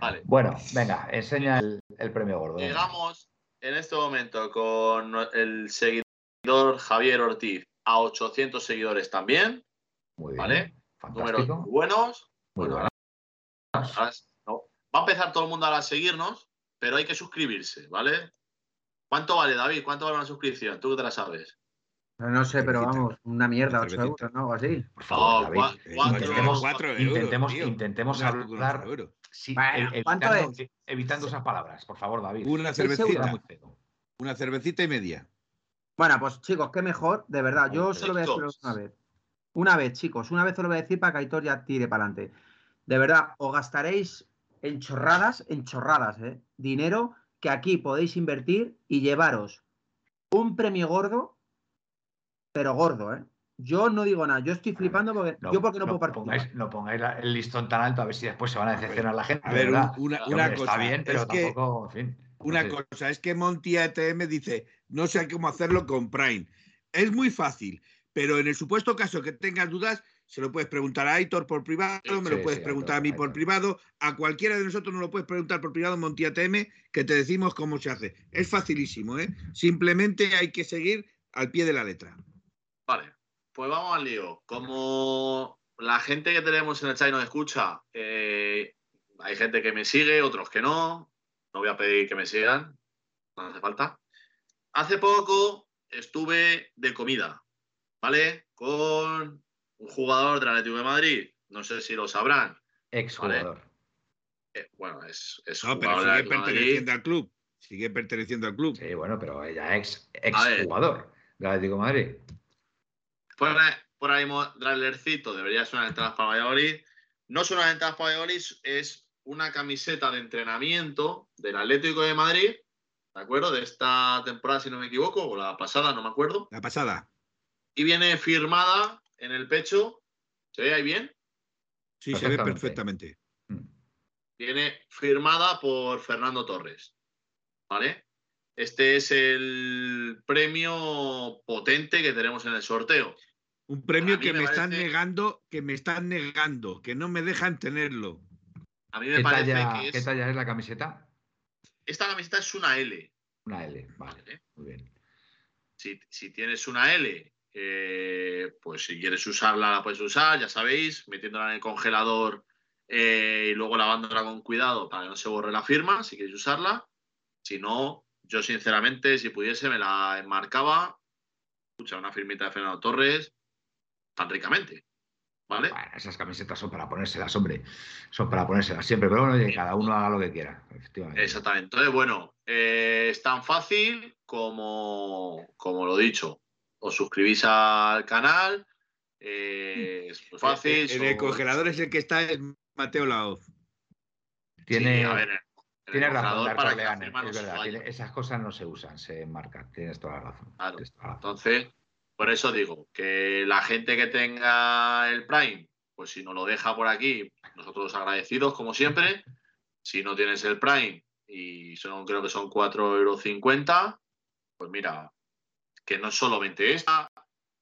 Vale, bueno, venga, enseña el, el premio gordo. llegamos en este momento con el seguidor Javier Ortiz a 800 seguidores también, Muy bien. ¿vale? números Fantástico. buenos. Muy Bueno, ahora no. Va a empezar todo el mundo ahora a seguirnos, pero hay que suscribirse, ¿vale? ¿Cuánto vale, David? ¿Cuánto vale una suscripción? Tú que te la sabes. No sé, pero vamos, una mierda, 8 Cervecita. euros, ¿no? Algo así. Por favor, cuatro- intentemos- euros, intentemos, tío. intentemos hablar cuatro euros. sí, Bueno, e- ¿cuánto evitando, evitando esas palabras, por favor, David. Una cervecita, muy feo. una cervecita y media. Bueno, pues chicos, qué mejor, de verdad. Yo solo voy a decirlo una vez. Una vez, chicos, una vez os lo voy a decir para que Aitor ya tire para adelante. De verdad, os gastaréis en chorradas, en chorradas, ¿eh? Dinero que aquí podéis invertir y llevaros un premio gordo, pero gordo, ¿eh? Yo no digo nada, yo estoy flipando porque yo porque no, puedo participar. pongáis, no pongáis la- el listón tan alto a ver si después se van a decepcionar la gente. A ver, una, Que, una hombre, cosa. Está bien, pero es que tampoco, en fin. no una sé. cosa, es que Monty ATM dice, no sé cómo hacerlo con Prime. Es muy fácil, pero en el supuesto caso que tengas dudas, se lo puedes preguntar a Aitor por privado, me lo Sí, puedes sí, preguntar Aitor, a mí por Aitor. privado, a cualquiera de nosotros nos lo puedes preguntar por privado, Monty ATM, que te decimos cómo se hace. Es facilísimo, ¿eh? Simplemente hay que seguir al pie de la letra. Vale, pues vamos al lío. Como la gente que tenemos en el chat y nos escucha, eh, hay gente que me sigue, otros que no. No voy a pedir que me sigan, no hace falta. Hace poco estuve de comida, ¿vale? Con un jugador del Atlético de Madrid. No sé si lo sabrán. Exjugador. Eh, bueno, es, es No, pero jugador del sigue perteneciendo al club. Sigue perteneciendo al club. Sí, bueno, pero ella ex, A ver. exjugador del Atlético de Madrid. Por, ahí- por ahí mo- trailercito, debería ser unas entradas para Valladolid. No son unas entradas para Valladolid, es una camiseta de entrenamiento del Atlético de Madrid, ¿de acuerdo? De esta temporada, si no me equivoco, o la pasada, no me acuerdo. La pasada. Y viene firmada en el pecho, ¿se ve ahí bien? Sí, se ve Perfectamente. perfectamente. Viene firmada por Fernando Torres, ¿vale? Este es el premio potente que tenemos en el sorteo. Un premio que me me están parece- negando, que me están negando, que no me dejan tenerlo. A mí me ¿Qué parece talla, que ¿Qué es... talla es la camiseta? Esta camiseta es una L. Una L, vale. Muy bien. si, si tienes una L, eh, pues si quieres usarla, la puedes usar, ya sabéis, metiéndola en el congelador eh, y luego lavándola con cuidado para que no se borre la firma, si queréis usarla. Si no, yo sinceramente, si pudiese, me la enmarcaba, escucha, una firmita de Fernando Torres, tan ricamente. ¿Vale? Bueno, esas camisetas son para ponérselas, hombre. Son para ponérselas siempre, pero bueno, oye, cada uno haga lo que quiera, efectivamente. Exactamente. Entonces, bueno, eh, es tan fácil como, como lo dicho. Os suscribís al canal, eh, es muy fácil. En el congelador es el que está el Mateo Laoz. Tiene, Sí, a ver, en el tiene razón, para que es verdad. tiene- esas cosas no se usan, se enmarcan. Tienes toda la razón. Claro. tienes toda la razón. Entonces, por eso digo que la gente que tenga el Prime, pues si nos lo deja por aquí, nosotros agradecidos como siempre. Si no tienes el Prime y son, creo que son 4,50 euros, pues mira, que no es solamente esta,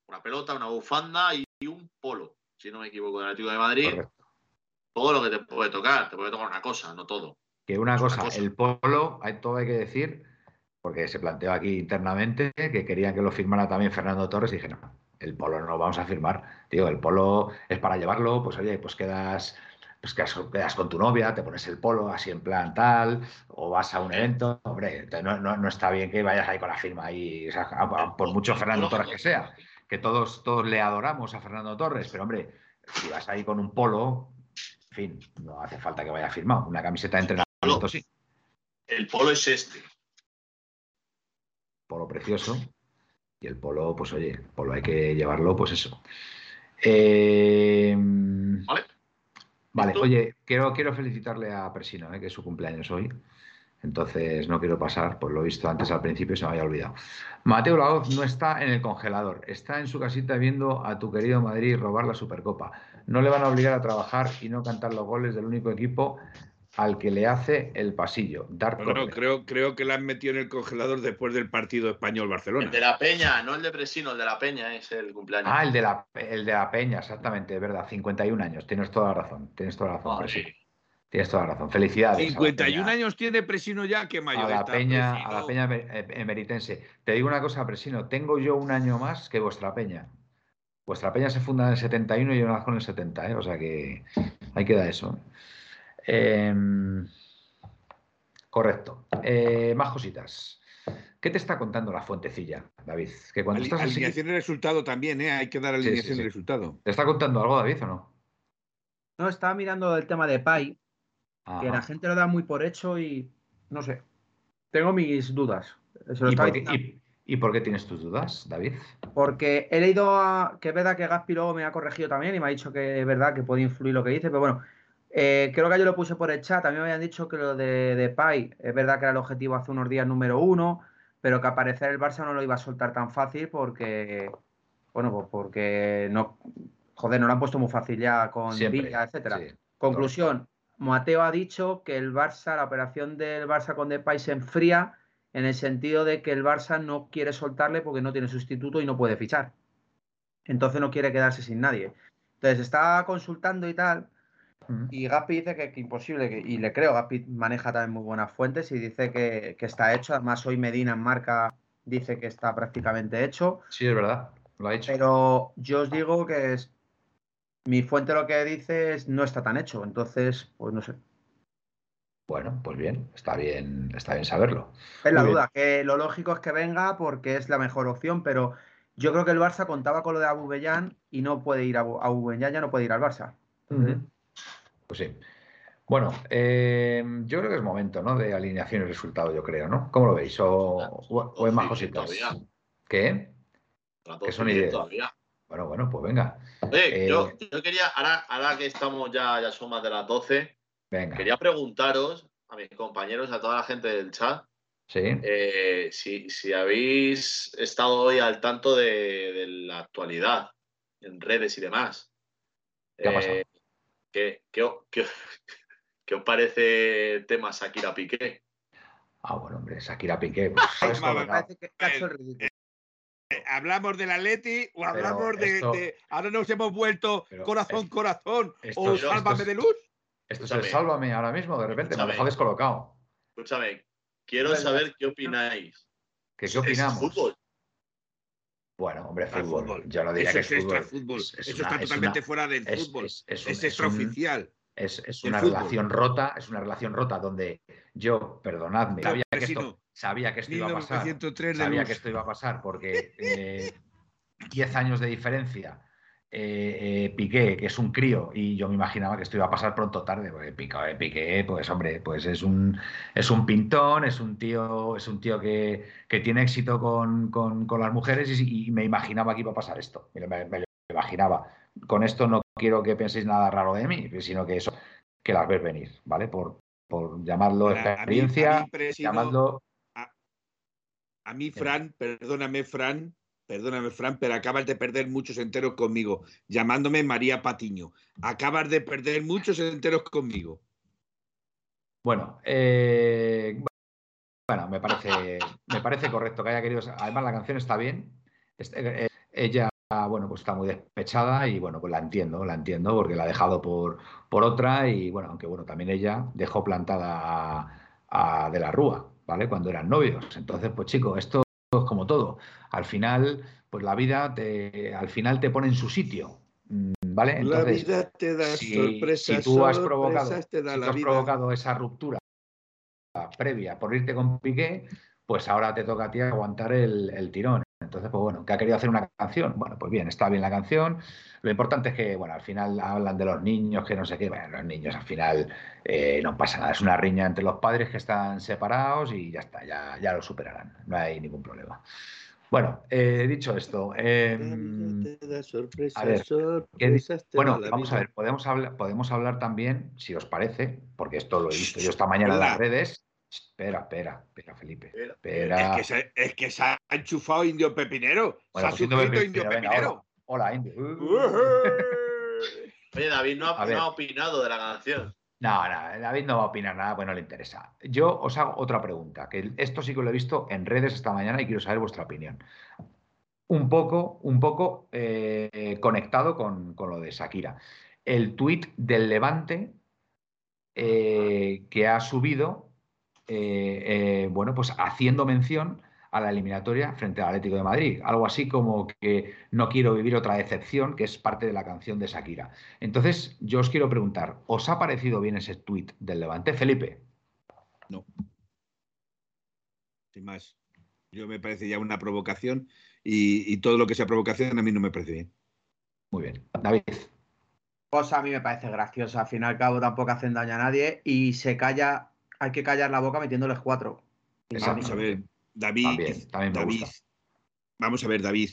una pelota, una bufanda y un polo, si no me equivoco, del Atlético de Madrid, Correcto. todo lo que te puede tocar, te puede tocar una cosa, no todo. Que una cosa, el polo, hay todo hay que decir, porque se planteó aquí internamente que querían que lo firmara también Fernando Torres y dije, no, el polo no lo vamos a firmar. Digo, el polo es para llevarlo, pues oye, pues quedas, pues quedas, quedas con tu novia, te pones el polo así en plan tal, o vas a un evento, hombre, no, no- no está bien que vayas ahí con la firma ahí, o sea, por mucho Fernando Torres que sea, que todos, todos le adoramos a Fernando Torres, pero hombre, si vas ahí con un polo, en fin, no hace falta que vaya firmado, una camiseta de sí. El polo es este. polo precioso. Y el polo, pues oye, el polo hay que llevarlo, pues eso. Eh, ¿Vale? Vale, oye, quiero, quiero felicitarle a Presino, eh, que es su cumpleaños hoy. Entonces no quiero pasar, pues lo he visto antes al principio y se me había olvidado. Mateo Laoz no está en el congelador, está en su casita viendo a tu querido Madrid robar la Supercopa. No le van a obligar a trabajar y no cantar los goles del único equipo al que le hace el pasillo. Dar Bueno, creo, creo que la han metido en el congelador después del partido español-Barcelona. El de la Peña, no el de Presino, el de la Peña es el cumpleaños. Ah, el de la, el de la Peña, exactamente, es verdad, 51 años, tienes toda la razón, tienes toda la razón. Presino. Tienes toda la razón. Felicidades. a la 51 Peña- años tiene Presino ya, que mayor A la está peña, Presino. a la peña eh, emeritense. Te digo una cosa, Presino, tengo yo un año más que vuestra peña. Vuestra peña se funda en el 71 y yo nazco en el 70, ¿eh? o sea que ahí queda eso. Em, correcto. Eh, más cositas. ¿Qué te está contando la fuentecilla, David? Que cuando Ali- estás así, alineación de resultado también, ¿eh? Hay que dar Sí, sí, alineación sí. de resultado. ¿te está contando algo, David, o no? No, estaba mirando el tema de Pai, que la gente lo da muy por hecho y no sé. Tengo mis dudas. Se lo ¿Y estaba por, qué, diciendo- y- y por qué tienes tus dudas, David? Porque he leído a- que es verdad que Gaspi luego me ha corregido también y me ha dicho que es verdad que puede influir lo que dice, pero bueno, eh, creo que yo lo puse por el chat. También me habían dicho que lo de, de Pai es verdad que era el objetivo hace unos días número uno, pero que aparecer el Barça no lo iba a soltar tan fácil porque, bueno, pues porque no, joder, no lo han puesto muy fácil ya con Siempre. Villa, etcétera. Sí. Conclusión, Mateo ha dicho que el Barça, la operación del Barça con Depay se enfría en el sentido de que el Barça no quiere soltarle porque no tiene sustituto y no puede fichar. Entonces no quiere quedarse sin nadie. Entonces está consultando y tal. Y Gaspi dice que, que imposible, que- y le creo, Gaspi maneja también muy buenas fuentes y dice que, que está hecho. Además, hoy Medina en marca dice que está prácticamente hecho. Sí, es verdad, lo ha dicho. Pero yo os digo que es, mi fuente lo que dice es no está tan hecho. Entonces, pues no sé. Bueno, pues bien, está bien, está bien saberlo. Es la Muy bien. duda, que lo lógico es que venga porque es la mejor opción, pero yo creo que el Barça contaba con lo de Abubellán y no puede ir a Abu- Abubellán, ya no puede ir al Barça. Pues sí. Bueno, eh, yo creo que es momento, ¿no? De alineación y resultado, yo creo, ¿no? ¿Cómo lo veis? ¿O, o- o hay más cositas? todavía. ¿Qué? Dos son ideas. todavía. Bueno, bueno, pues venga, Oye, Eh, yo, yo quería, ahora, ahora que estamos ya, ya son más de las 12, venga. quería preguntaros a mis compañeros, a toda la gente del chat, Sí, eh, si, si habéis estado hoy al tanto de, de la actualidad en redes y demás. ¿Qué ha pasado? Eh, ¿qué, qué, qué- qué os parece el tema Shakira Piqué? Ah, bueno, hombre, Shakira Piqué. Pues, ¿sabes Ay, mamá? Parece que el ridículo. Eh, ¿Hablamos del Atleti o hablamos de, esto- de- Ahora nos hemos vuelto Pero corazón, es- corazón esto o sálvame de luz. Esto es el sálvame ahora mismo, de repente, me ha Escúchame. dejado descolocado. Escúchame, quiero saber qué opináis. ¿Qué, Es qué opinamos? fútbol. Bueno, hombre, fútbol. fútbol. Yo no diría Eso que es fútbol. Es- es Eso una- está es totalmente una- fuera del fútbol. es- Es, un- extraoficial. Es, una fútbol. relación rota, es una relación rota donde yo, perdonadme, sabía que esto, Presino, sabía que esto iba a pasar. 1903 de Sabía que esto iba a pasar porque eh, 10 años de diferencia, eh, eh, Piqué, que es un crío, y yo me imaginaba que esto iba a pasar pronto o tarde, porque Piqué, eh, Piqué, pues hombre, pues es un, es un pintón, es un tío, es un tío que, que tiene éxito con, con- con las mujeres y, y me imaginaba que iba a pasar esto. Me, lo- me lo imaginaba. Con esto no quiero que penséis nada raro de mí, sino que eso, que las ves venir, ¿vale? Por, por llamarlo experiencia, llamarlo... A, mí, Fran, perdóname, Fran, perdóname, Fran, pero acabas de perder muchos enteros conmigo, llamándome María Patiño. Acabas de perder muchos enteros conmigo. Bueno, eh, bueno, me parece, me parece correcto que haya querido. Además, la canción está bien. Este, eh, ella, bueno, pues está muy despechada y bueno, pues la entiendo, la entiendo porque la ha dejado por, por otra y bueno, aunque bueno, también ella dejó plantada a, De la Rúa, ¿vale? Cuando eran novios. Entonces, pues chico, esto es como todo. Al final, pues la vida te, al final te pone en su sitio. Mm, ¿Vale? Entonces, la vida te da si, sorpresas. Si tú has provocado, has provocado esa ruptura previa por irte con Piqué, pues ahora te toca a ti aguantar el, tirón. Entonces, pues bueno, ¿qué ha querido hacer una canción? Bueno, pues bien, está bien la canción. Lo importante es que, bueno, al final hablan de los niños, que no sé qué. Bueno, los niños al final eh, no pasa nada. Es una riña entre los padres que están separados y ya está, ya, ya lo superarán. No hay ningún problema. Bueno, eh, dicho esto, eh, a ver, bueno, vamos a ver, podemos hablar, podemos hablar también, si os parece, porque esto lo he visto yo esta mañana en las redes, Espera, espera, espera, Felipe. Espera. Es, que se, es, que se, ha enchufado Indio Pepinero. se ha pues suscrito Indio Pepinero. hola, Indio. Oye, David no ha, opinado de la canción. No, no, David no va a opinar nada, pues no le interesa. Yo os hago otra pregunta, que esto sí que lo he visto en redes esta mañana y quiero saber vuestra opinión. Un poco, un poco eh, conectado con, lo de Shakira. El tuit del Levante eh, que ha subido eh, eh, bueno, pues haciendo mención a la eliminatoria frente al Atlético de Madrid. Algo así como que no quiero vivir otra decepción, que es parte de la canción de Shakira. Entonces, yo os quiero preguntar, ¿os ha parecido bien ese tuit del Levante, Felipe? No. Sin más. Yo me parece ya una provocación y, todo lo que sea provocación a mí no me parece bien. Muy bien. David. Pues a mí me parece graciosa. Al fin y al cabo tampoco hacen daño a nadie y se calla hay que callar la boca metiéndoles cuatro. Vamos a ver, David, David vamos a ver, David,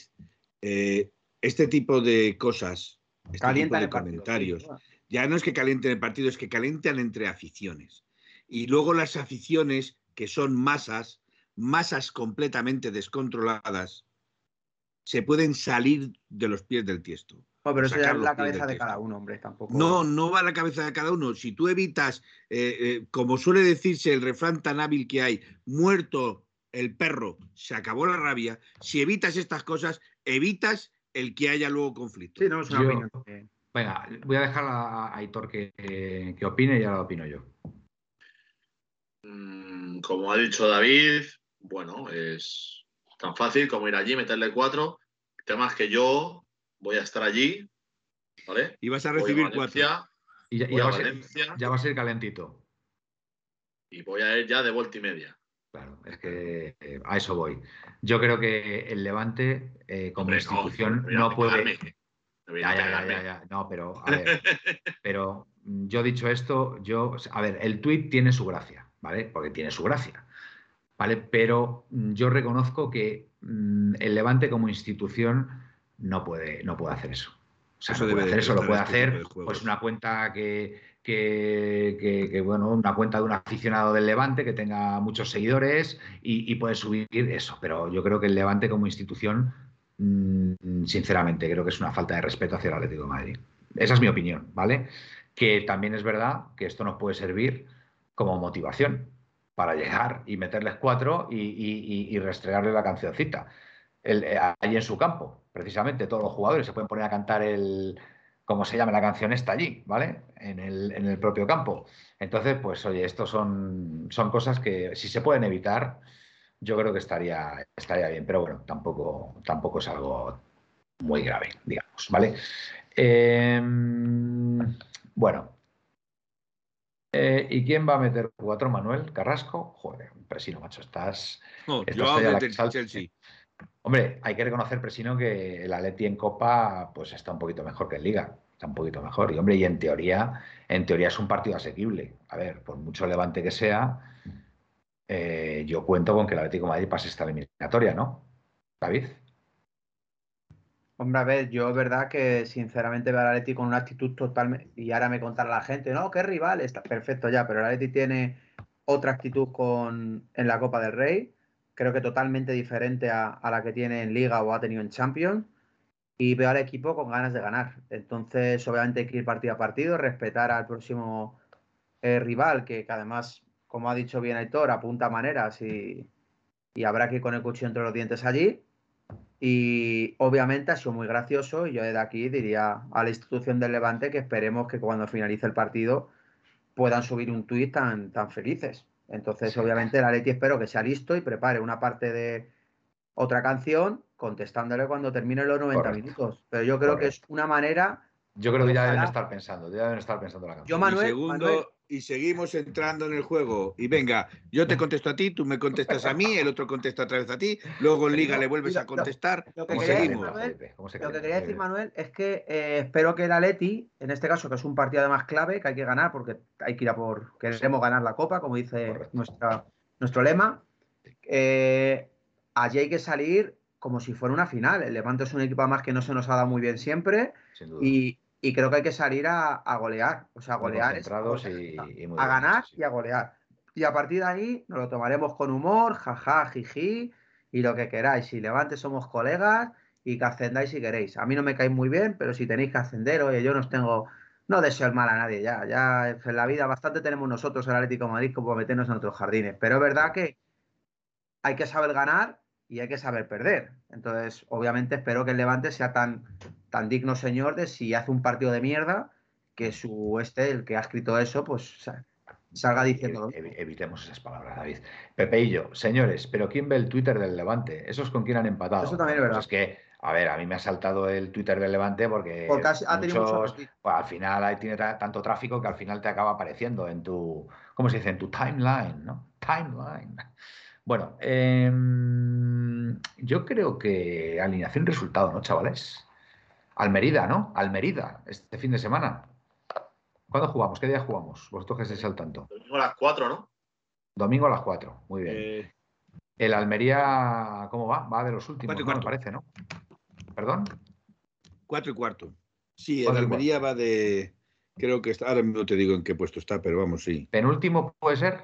eh, este tipo de cosas, este tipo de comentarios, ya no es que calienten el partido, es que calientan entre aficiones. Y luego las aficiones, que son masas, masas completamente descontroladas, se pueden salir de los pies del tiesto. No, pero eso ya es la cabeza de cada uno, hombre, tampoco. No, no va a la cabeza de cada uno. Si tú evitas, eh, eh, como suele decirse el refrán tan hábil que hay, muerto el perro, se acabó la rabia, si evitas estas cosas, evitas el que haya luego conflicto. Sí, no, es una opinión. Venga, voy a dejar a Aitor que, que, opine y ahora opino yo. Mm, como ha dicho David, bueno, es tan fácil como ir allí, meterle cuatro. Temas que yo voy a estar allí, ¿vale? Y vas a recibir cuatro. Y, ya, va a ser, calentito. Y voy a ir ya de vuelta y media. Claro, es que eh, a eso voy. Yo creo que el Levante, eh, como institución, no, puede. Ya, ya, ya, ya, No, pero, a ver, pero yo dicho esto, yo, a ver, el tuit tiene su gracia, ¿vale? Porque tiene su gracia, ¿vale? Pero yo reconozco que mm, el Levante como institución no puede, no puede hacer eso. O sea, eso no puede hacer eso, lo puede hacer pues una cuenta que, que, bueno, una cuenta de un aficionado del Levante que tenga muchos seguidores y, puede subir eso. Pero yo creo que el Levante como institución, mm, sinceramente, creo que es una falta de respeto hacia el Atlético de Madrid. Esa es mi opinión, ¿vale? Que también es verdad que esto nos puede servir como motivación para llegar y meterles cuatro y, restregarle la cancioncita el, eh, allí en su campo precisamente todos los jugadores se pueden poner a cantar el, como se llama la canción esta allí, ¿vale? En el, propio campo. Entonces, pues oye, estos son, son cosas que si se pueden evitar, yo creo que estaría, estaría bien, pero bueno, tampoco, tampoco es algo muy grave, digamos, ¿vale? Em, bueno. Eh, ¿Y quién va a meter cuatro, Manuel? ¿Carrasco? Joder, presino, macho, estás... No, yo a Chelsea. Hombre, hay que reconocer, Presino, que el Atleti en Copa pues está un poquito mejor que en Liga. Está un poquito mejor. Y hombre, y en teoría, en teoría es un partido asequible. A ver, por mucho levante que sea, eh, yo cuento con que el Atlético de Madrid pase esta eliminatoria, ¿no? David. Hombre, a ver, yo es verdad que sinceramente veo al Atleti con una actitud totalmente. Y ahora me contará la gente, no, qué rival, está perfecto ya, pero el tiene otra actitud con, en la Copa del Rey, creo que totalmente diferente a, a, la que tiene en Liga o ha tenido en Champions. Y veo al equipo con ganas de ganar. Entonces, obviamente, hay que ir partido a partido, respetar al próximo eh, rival, que, que, además, como ha dicho bien Héctor, apunta maneras y, y habrá que ir con el cuchillo entre los dientes allí. Y obviamente ha sido muy gracioso y yo desde aquí diría a la institución del Levante que esperemos que cuando finalice el partido puedan subir un tuit tan, tan felices. Entonces, sí. obviamente, la Leti espero que sea listo y prepare una parte de otra canción contestándole cuando termine los 90 Correcto. minutos. Pero yo creo Correcto. que es una manera. Yo creo que ya deben estar pensando, ya deben estar pensando la canción. Yo, Manuel, y segundo, Manuel, y seguimos entrando en el juego. Y venga, yo te contesto a ti, tú me contestas a mí, el otro contesta otra vez a ti, luego en Liga le vuelves a contestar. Lo, lo que, quería decir, Manuel, lo que quería decir, Manuel, es que eh, espero que el Atleti, en este caso, que es un partido además clave, que hay que ganar, porque hay que ir a por. Queremos ganar la Copa, como dice nuestra, nuestro lema. Eh, allí hay que salir como si fuera una final. El Levante es un equipo más que no se nos ha dado muy bien siempre. Y, y, creo que hay que salir a, a golear. O sea, a golear es, y, y a ganar sí. y a golear. Y a partir de ahí nos lo tomaremos con humor, jaja, jiji, y lo que queráis. Si Levante somos colegas y que ascendáis si queréis. A mí no me caéis muy bien, pero si tenéis que ascender, oye, yo no os tengo. No deseo el mal a nadie, ya, ya en la vida bastante tenemos nosotros el Atlético de Madrid como meternos en otros jardines. Pero es verdad que hay que saber ganar y hay que saber perder. Entonces, obviamente, espero que el Levante sea tan, tan digno señor de si hace un partido de mierda, que su este, el que ha escrito eso, pues salga diciendo. Evitemos esas palabras, David. Pepeillo, señores, pero ¿quién ve el Twitter del Levante? ¿Esos con quién han empatado? Eso también es verdad. Pues es que, a ver, a mí me ha saltado el Twitter del Levante porque, porque ha tenido mucho... pues, al final ahí tiene tanto tráfico que al final te acaba apareciendo en tu, ¿cómo se dice? En tu timeline, ¿no? Timeline. Bueno, eh, yo creo que alineación y resultado, ¿no, chavales? Almerida, ¿no? Almerida, este fin de semana. ¿Cuándo jugamos? ¿Qué día jugamos? Vosotros que estáis al tanto. Domingo a las 4, ¿no? Domingo a las 4, muy bien. Eh... El Almería, ¿cómo va? Va de los últimos, ¿no? me parece, ¿no? ¿Perdón? 4 y cuarto. Sí, el Almería va de. Creo que está. Ahora no te digo en qué puesto está, pero vamos, sí. ¿Penúltimo puede ser?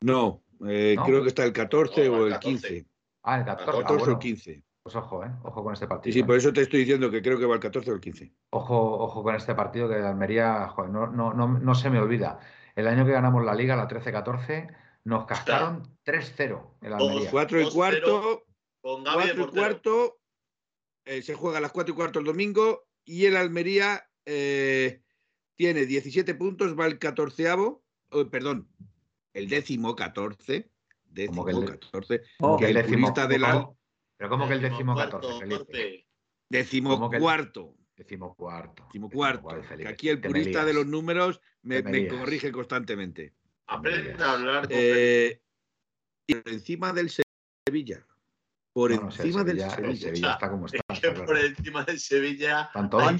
No, eh, ¿No? creo que está el 14 no, o el 14. 15. Ah, el 14, 14 ah, bueno. o el 15. Pues ojo, ¿eh? Ojo con este partido. Sí, sí, por eso te estoy diciendo que creo que va el 14 o el 15. Ojo, ojo con este partido que Almería, joder, no, no, no, no, se me olvida. El año que ganamos la Liga, la 13-14, nos cascaron 3-0 el Almería. 4 y cuarto, 4 y cuarto, eh, se juega a las 4 y cuarto el domingo y el Almería eh, tiene 17 puntos, va el 14 oh, perdón, el décimo 14. Décimo que el, 14. Oh, que el, el décimo, de la... Pero ¿cómo que el décimo 14, Felipe? Décimo cuarto. Décimo cuarto. Décimo cuarto. Que aquí el purista de los números me, me corrige constantemente. Aprende a hablar. Eh, y por encima del Sevilla. Por no, no, encima Sevilla, del Sevilla. El Sevilla está como está. Es que por encima del Sevilla. Están todos hay,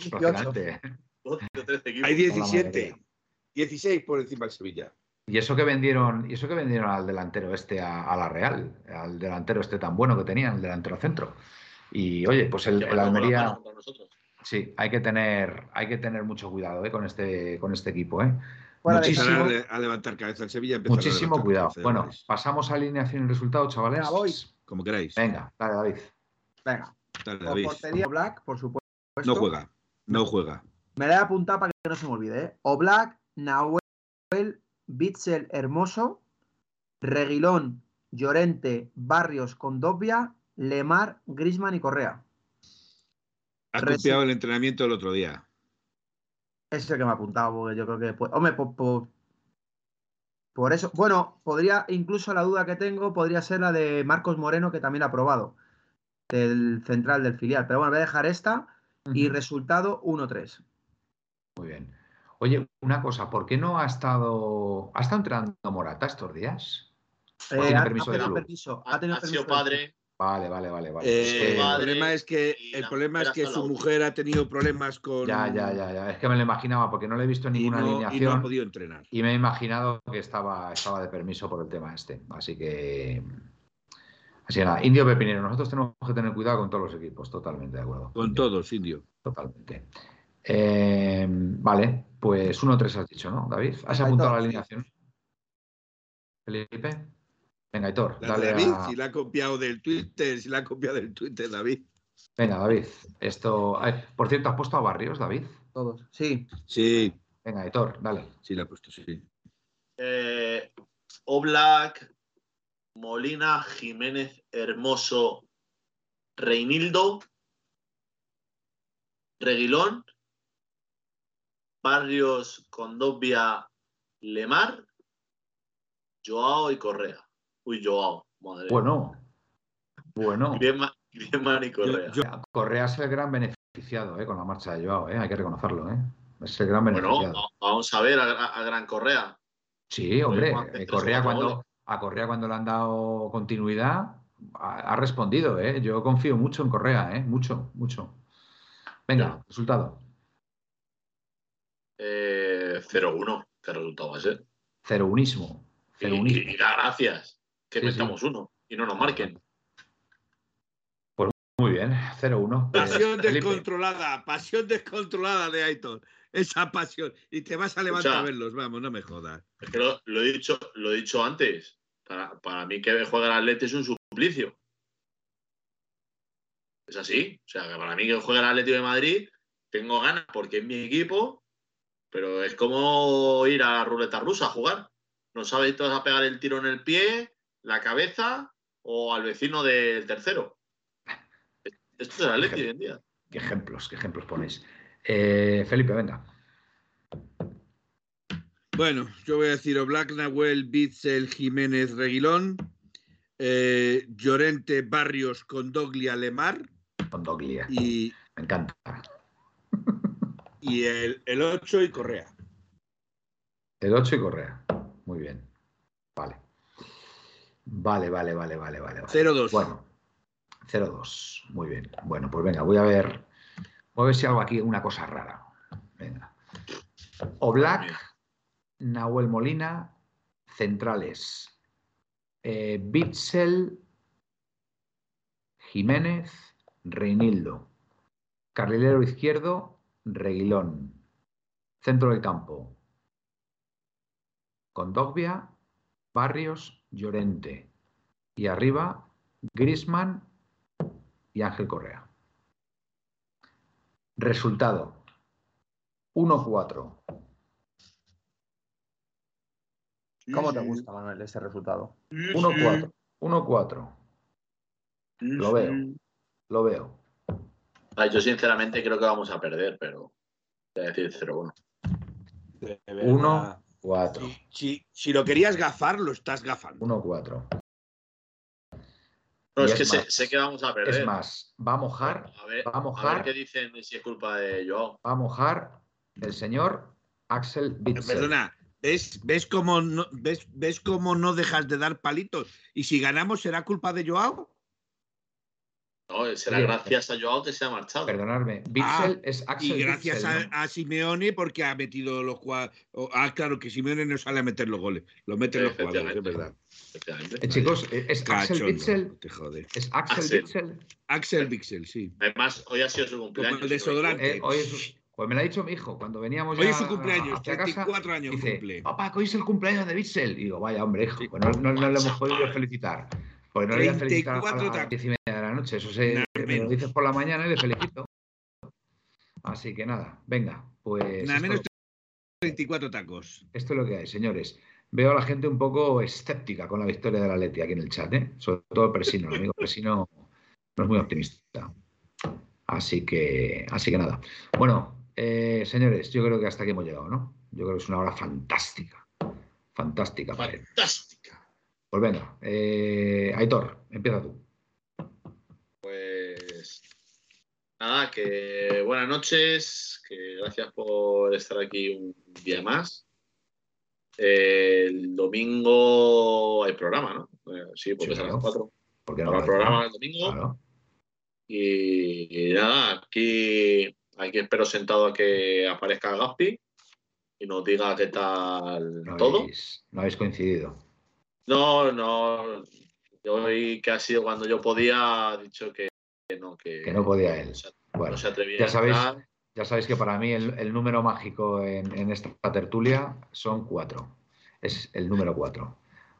hay 17. 16 por encima del Sevilla. Y eso que vendieron, y eso que vendieron al delantero este a, a, la Real, al delantero este tan bueno que tenían, el delantero centro. Y oye, pues el, el Almería. Sí, hay que tener, hay que tener mucho cuidado ¿eh? con este, con este equipo, ¿eh? Bueno, muchísimo, a levantar cabeza el Sevilla. Muchísimo cuidado. Bueno, pasamos a alineación y resultado, chavales. Venga, voy. Como queráis. Venga, dale, David. Venga. Dale, David. portería Black, por supuesto. No juega, no juega. Me la he apuntado para que no se me olvide, ¿eh? O Black, Nahuel, Bitzel Hermoso, Reguilón, Llorente, Barrios, Condovia, Lemar, Grisman y Correa. Has copiado el entrenamiento el otro día. Ese es el que me ha apuntado, porque yo creo que. Pues, hombre, por, por, por, eso. Bueno, podría, incluso la duda que tengo, podría ser la de Marcos Moreno, que también ha probado, del central del filial. Pero bueno, voy a dejar esta uh -huh. y resultado 1-3. Muy bien. Oye, una cosa, ¿por qué no ha estado. ¿Ha estado entrenando Morata estos días? Eh, tiene permiso ha, tenido permiso, ha, tenido ha sido padre. Vale, vale, vale. vale. Eh. El problema es que, el problema es que su mujer ha tenido problemas con. Ya, ya, ya, ya. Es que me lo imaginaba porque no le he visto ninguna y no, alineación. Y no ha podido entrenar. Y me he imaginado que estaba, estaba de permiso por el tema este. Así que. Así que nada, Indio Pepinero, nosotros tenemos que tener cuidado con todos los equipos, totalmente de acuerdo. Con todos, Indio. Totalmente. Eh, vale, pues 1-3 has dicho, ¿no, David? ¿Has apuntado la alineación? Felipe. Venga, Aitor, La dale David, a... si la ha copiado del Twitter, si la ha copiado del Twitter, David. Venga, David. Esto. por cierto, ¿has puesto a Barrios, David? Todos. Sí. Sí, Venga, Aitor, dale. sí la ha puesto, sí. Eh, Oblak, Molina, Jiménez, Hermoso, Reinildo, Reguilón, Barrios, Condovia, Lemar, Joao y Correa. Uy, Joao, madre. Bueno. Bueno. Griezmann, Griezmann y Correa. Yo- Correa es el gran beneficiado eh, con la marcha de Joao, eh, hay que reconocerlo. Eh. Es el gran bueno, beneficiado. va- vamos a ver a, a Gran Correa. Sí, hombre, eh, Correa cuando, a Correa cuando le han dado continuidad ha, ha respondido, ¿eh? Yo confío mucho en Correa. Mucho, mucho. Venga, Ya. resultado. Eh, 0-1. ¿Qué resultado va a ser? Cero unismo. Y, da gracias que Sí, metamos uno y no nos marquen. Muy bien, 0-1. Eh, Pasión Felipe, descontrolada, pasión descontrolada de Aitor. Esa pasión. Y te vas a levantar Escucha. a verlos, vamos, no me jodas. Es que lo, lo he dicho, lo he dicho antes. Para, para mí que juega el Atleti es un suplicio. Es así. O sea, que para mí que juega el Atlético de Madrid, tengo ganas porque es mi equipo, pero es como ir a la ruleta rusa a jugar. No sabes si te vas a pegar el tiro en el pie, la cabeza o al vecino del tercero. Esto es el Atleti hoy en día. Qué ejemplos, qué ejemplos ponéis. Eh, Felipe, venga. Bueno, yo voy a decir Oblak, Nahuel, Bitzel, Jiménez, Reguilón, eh, Llorente, Barrios, Condoglia, Lemar Con Doglia. y, Me encanta. Y el, el 8 y Correa. El 8 y Correa. Muy bien. Vale. Vale, vale, vale, vale, vale. vale. 0-2. Bueno, 0-2. Muy bien. Bueno, pues venga, voy a ver. Voy a ver si hago aquí una cosa rara. Venga. Oblak, Nahuel Molina, centrales. Eh, Bitzel, Jiménez, Reinildo. Carrilero izquierdo, Reguilón. Centro del campo. Condogbia, Barrios, Llorente. Y arriba, Grisman y Ángel Correa. Resultado: 1-4. ¿Cómo te gusta, Manuel, ese resultado? 1-4. 1-4. Lo veo. Lo veo. Ay, yo sinceramente creo que vamos a perder, pero voy a decir 0-1. De verdad. 1-4. Si, si- si lo querías gafar, lo estás gafando. 1-4. No, es es que sé, más. sé que vamos a perder. Es más, va a mojar, a ver, va a a mojar. ver qué dicen si es culpa de Joao. va a mojar el señor Axel Bitzel. Perdona, ¿ves, ves, cómo no, ves, ¿ves cómo no dejas de dar palitos? Y si ganamos, ¿será culpa de Joao? No, será Oye, gracias a Joao que se ha marchado. Perdonadme, Bitzel es Axel Y gracias a, a Simeone porque ha metido los jugadores. Ah, claro, que Simeone no sale a meter los goles. Lo meten los jugadores, es verdad. Eh, chicos, eh, es Axel Cachondo, Bitzel. te jode. Es Axel Axel. Bitzel. Axel Bixel, sí. Además, hoy ha sido su cumpleaños. Como el desodorante. Eh, hoy es- pues me lo ha dicho mi hijo cuando veníamos Hoy ya es su cumpleaños, hacia casa. 34 años Dice, cumple. papá, que hoy es el cumpleaños de Bitzel. Y digo, vaya hombre, hijo, Sí. pues no, no- no le hemos podido felicitar. Pues no le voy a felicitar a 34 media de la noche. Eso se, Nada me lo dices por la mañana y le felicito. Así que nada, venga, pues Nada menos 34 tacos. esto es lo que hay, señores. Veo a la gente un poco escéptica con la victoria de la Leti aquí en el chat, ¿eh? sobre todo el Presino. El amigo Presino no es muy optimista. Así que, así que nada. Bueno, eh, señores, yo creo que hasta aquí hemos llegado, ¿no? Yo creo que es una hora fantástica. Fantástica para él. Fantástica. Pues venga, eh, Aitor, empieza tú. Pues nada, que buenas noches, que gracias por estar aquí un día más. Eh, el domingo hay programa, ¿no? Eh, sí, porque Sí, es a las claro. 4. ¿Por qué no Habrá programa el domingo. Claro. Y, y nada, aquí, aquí espero sentado a que aparezca Gaspi y nos diga qué tal No todo. habéis, no habéis coincidido. No, no. hoy, que ha sido cuando yo podía, ha dicho que, que, no podía él. bueno, ya sabéis, ya sabéis que para mí el, número mágico en, esta tertulia son cuatro. Es el número cuatro.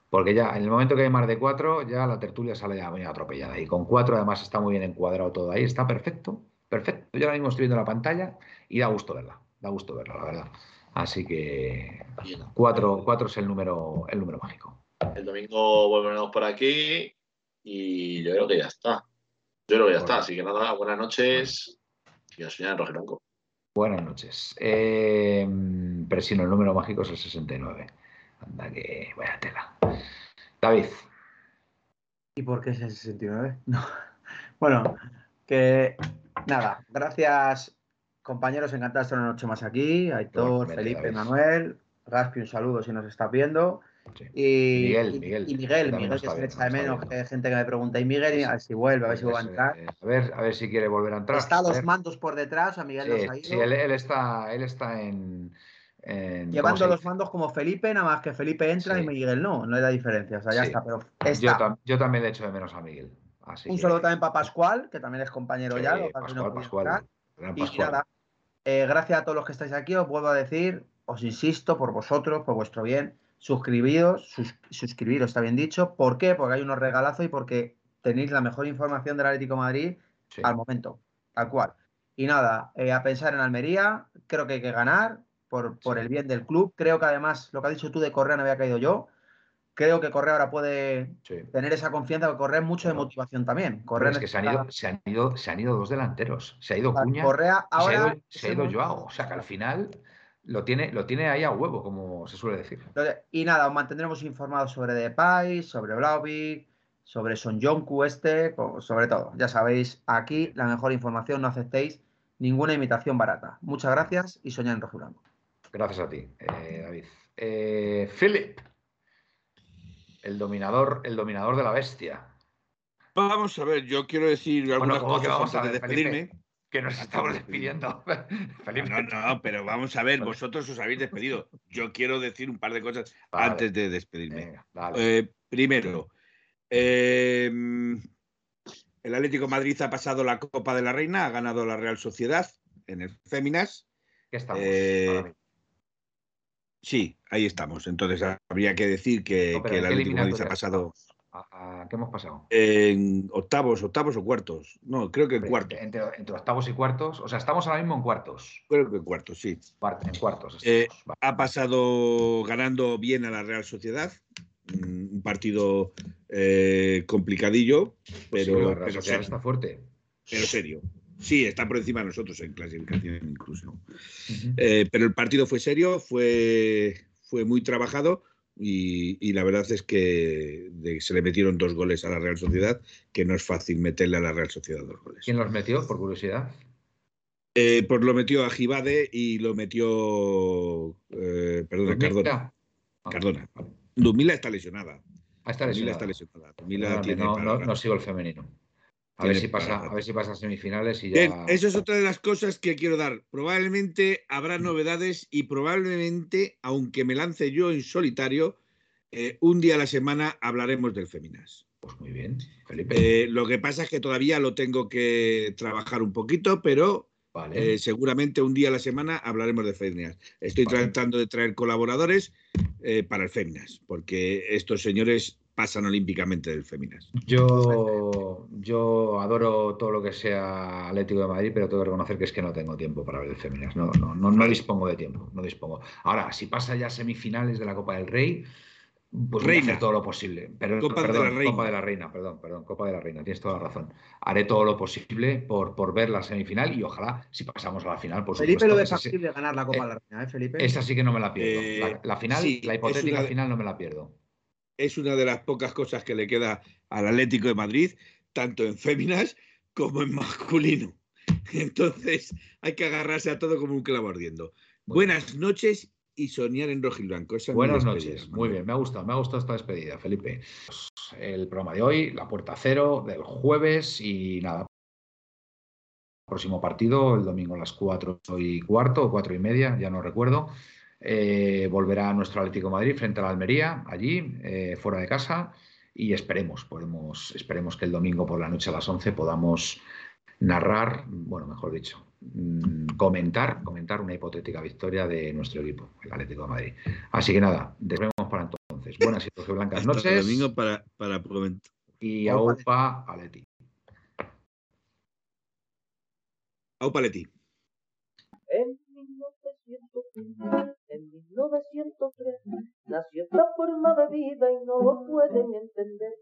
Porque ya en el momento que hay más de cuatro, ya la tertulia sale ya muy atropellada. Y con cuatro además está muy bien encuadrado todo ahí, está perfecto, perfecto. Yo ahora mismo estoy viendo la pantalla y da gusto verla, da gusto verla, la verdad. Así que cuatro, cuatro es el número, el número mágico. El domingo volveremos por aquí y yo creo que ya está. Yo creo que ya está. Así que nada, buenas noches y a soñar en Blanco. Buenas noches. Eh, pero si no, el número mágico es el 69. Anda que vaya tela. David. ¿Y por qué es el 69? No. Bueno, que nada, gracias compañeros, encantado de estar una noche más aquí. Aitor, Felipe, Manuel, Raspi, un saludo si nos estás viendo. Y, Miguel, Miguel. Y Miguel, Miguel, que se echa de menos, que hay gente que me pregunta, y Miguel, a ver si vuelve, a ver si vuelve a entrar. Eh, a ver, a ver si quiere volver a entrar. Está a los mandos por detrás, a Miguel sí, ha ido. Sí, él, está, él está en, Llevando los mandos como Felipe, nada más que Felipe entra y Miguel no, no hay la diferencia, o sea, ya está, pero Yo, también le echo de menos a Miguel. un saludo también para Pascual, que también es compañero ya. Pascual, Pascual, y nada, eh, gracias a todos los que estáis aquí, os vuelvo a decir, os insisto, por vosotros, por vuestro bien, suscribiros, suscribiros, está bien dicho. ¿Por qué? Porque hay unos regalazos y porque tenéis la mejor información del Atlético Madrid al momento, tal cual. Y nada, eh, a pensar en Almería, creo que hay que ganar por, por el bien del club. Creo que además, lo que has dicho tú de Correa no había caído yo. Creo que Correa ahora puede tener esa confianza, porque Correa es mucho de motivación también. Correa es que se han, ido, se, han ido, se han ido dos delanteros. Se ha ido Cuña. Correa ahora se ha ido, Joao. O sea que al final lo tiene, lo tiene ahí a huevo, como se suele decir. Y nada, os mantendremos informados sobre Depay, sobre Blauvik, sobre Son Jonku este, sobre todo. Ya sabéis, aquí la mejor información, no aceptéis ninguna imitación barata. Muchas gracias y soñad en rojo blanco. Gracias a ti, eh, David. Eh, Philip, el dominador, el dominador de la bestia. Vamos a ver, yo quiero decir algunas cosas antes de despedirme. Que nos estamos despidiendo. No, no, pero vamos a ver, vosotros os habéis despedido. Yo quiero decir un par de cosas antes de despedirme. Eh, primero, em, el Atlético Madrid ha pasado la Copa de la Reina, ha ganado la Real Sociedad en el Féminas. ¿Qué estamos? Sí, ahí estamos. Entonces habría que decir que, el Atlético Madrid ha pasado. ¿A, qué hemos pasado? En octavos, octavos o cuartos. No, creo que en cuartos. Entre, octavos y cuartos. O sea, estamos ahora mismo en cuartos. Creo que en cuartos, sí. En cuartos. Eh, ha pasado ganando bien a la Real Sociedad. Mm, un partido eh, complicadillo, pues pero, la Sociedad está fuerte. Pero serio. Sí, está por encima de nosotros en clasificación incluso. Eh, pero el partido fue serio, fue, fue muy trabajado y, la verdad es que se le metieron dos goles a la Real Sociedad, que no es fácil meterle a la Real Sociedad dos goles. ¿Quién los metió, por curiosidad? Eh, pues lo metió a Gibade y lo metió, eh, perdón, Cardona. Ah, Cardona. Dumila está lesionada. Ah, está lesionada. está lesionada. no, no sigo el femenino. A ver, si pasa, a ver si pasa a semifinales y ya. Bien, eso es otra de las cosas que quiero dar. Probablemente habrá mm. novedades y probablemente, aunque me lance yo en solitario, eh, un día a la semana hablaremos del Feminas. Pues muy bien, Felipe. Eh, lo que pasa es que todavía lo tengo que trabajar un poquito, pero eh, seguramente un día a la semana hablaremos de Feminas. Estoy tratando de traer colaboradores para el Feminas, porque estos señores pasan olímpicamente del Feminas. Yo, yo adoro todo lo que sea Atlético de Madrid, pero tengo que reconocer que es que no tengo tiempo para ver el Feminas. No, no, no, dispongo de tiempo, no dispongo. Ahora, si pasa ya semifinales de la Copa del Rey, pues Reina. todo lo posible. Pero, Copa, de la Reina. Copa de la Reina, perdón, perdón, Copa de la Reina, tienes toda la razón. Haré todo lo posible por, por ver la semifinal y ojalá, si pasamos a la final, por Felipe lo ve factible ganar la Copa de la Reina, ¿eh, Felipe? Esa sí que no me la pierdo. Eh, la, final, la hipotética final no me la pierdo es una de las pocas cosas que le queda al Atlético de Madrid, tanto en féminas como en masculino. Entonces hay que agarrarse a todo como un clavo ardiendo. Buenas noches y soñar en rojo y blanco. Buenas noches, muy bien, me ha gustado, me ha gustado esta despedida, Felipe. El programa de hoy, la puerta cero del jueves y nada. Próximo partido, el domingo a las cuatro y cuarto o cuatro y media, ya no recuerdo. Eh, volverá nuestro Atlético Madrid frente a la Almería, allí, eh, fuera de casa. y esperemos, podemos, esperemos que el domingo por la noche a las 11 podamos narrar, bueno, mejor dicho, mm, comentar, comentar una hipotética victoria de nuestro equipo, el Atlético de Madrid. Así que nada, nos vemos para entonces. Buenas y blancas noches. El domingo para, para Y aupa Aleti. Aupa Aleti. En 1903 nació esta forma de vida y no lo pueden entender.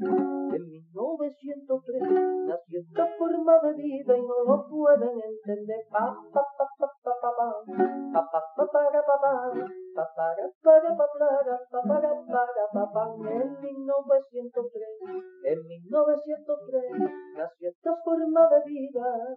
En 1903 nació esta forma de vida y no lo pueden entender. Pa, pa, pa, pa, en 1903, en 1903 nació esta forma de vida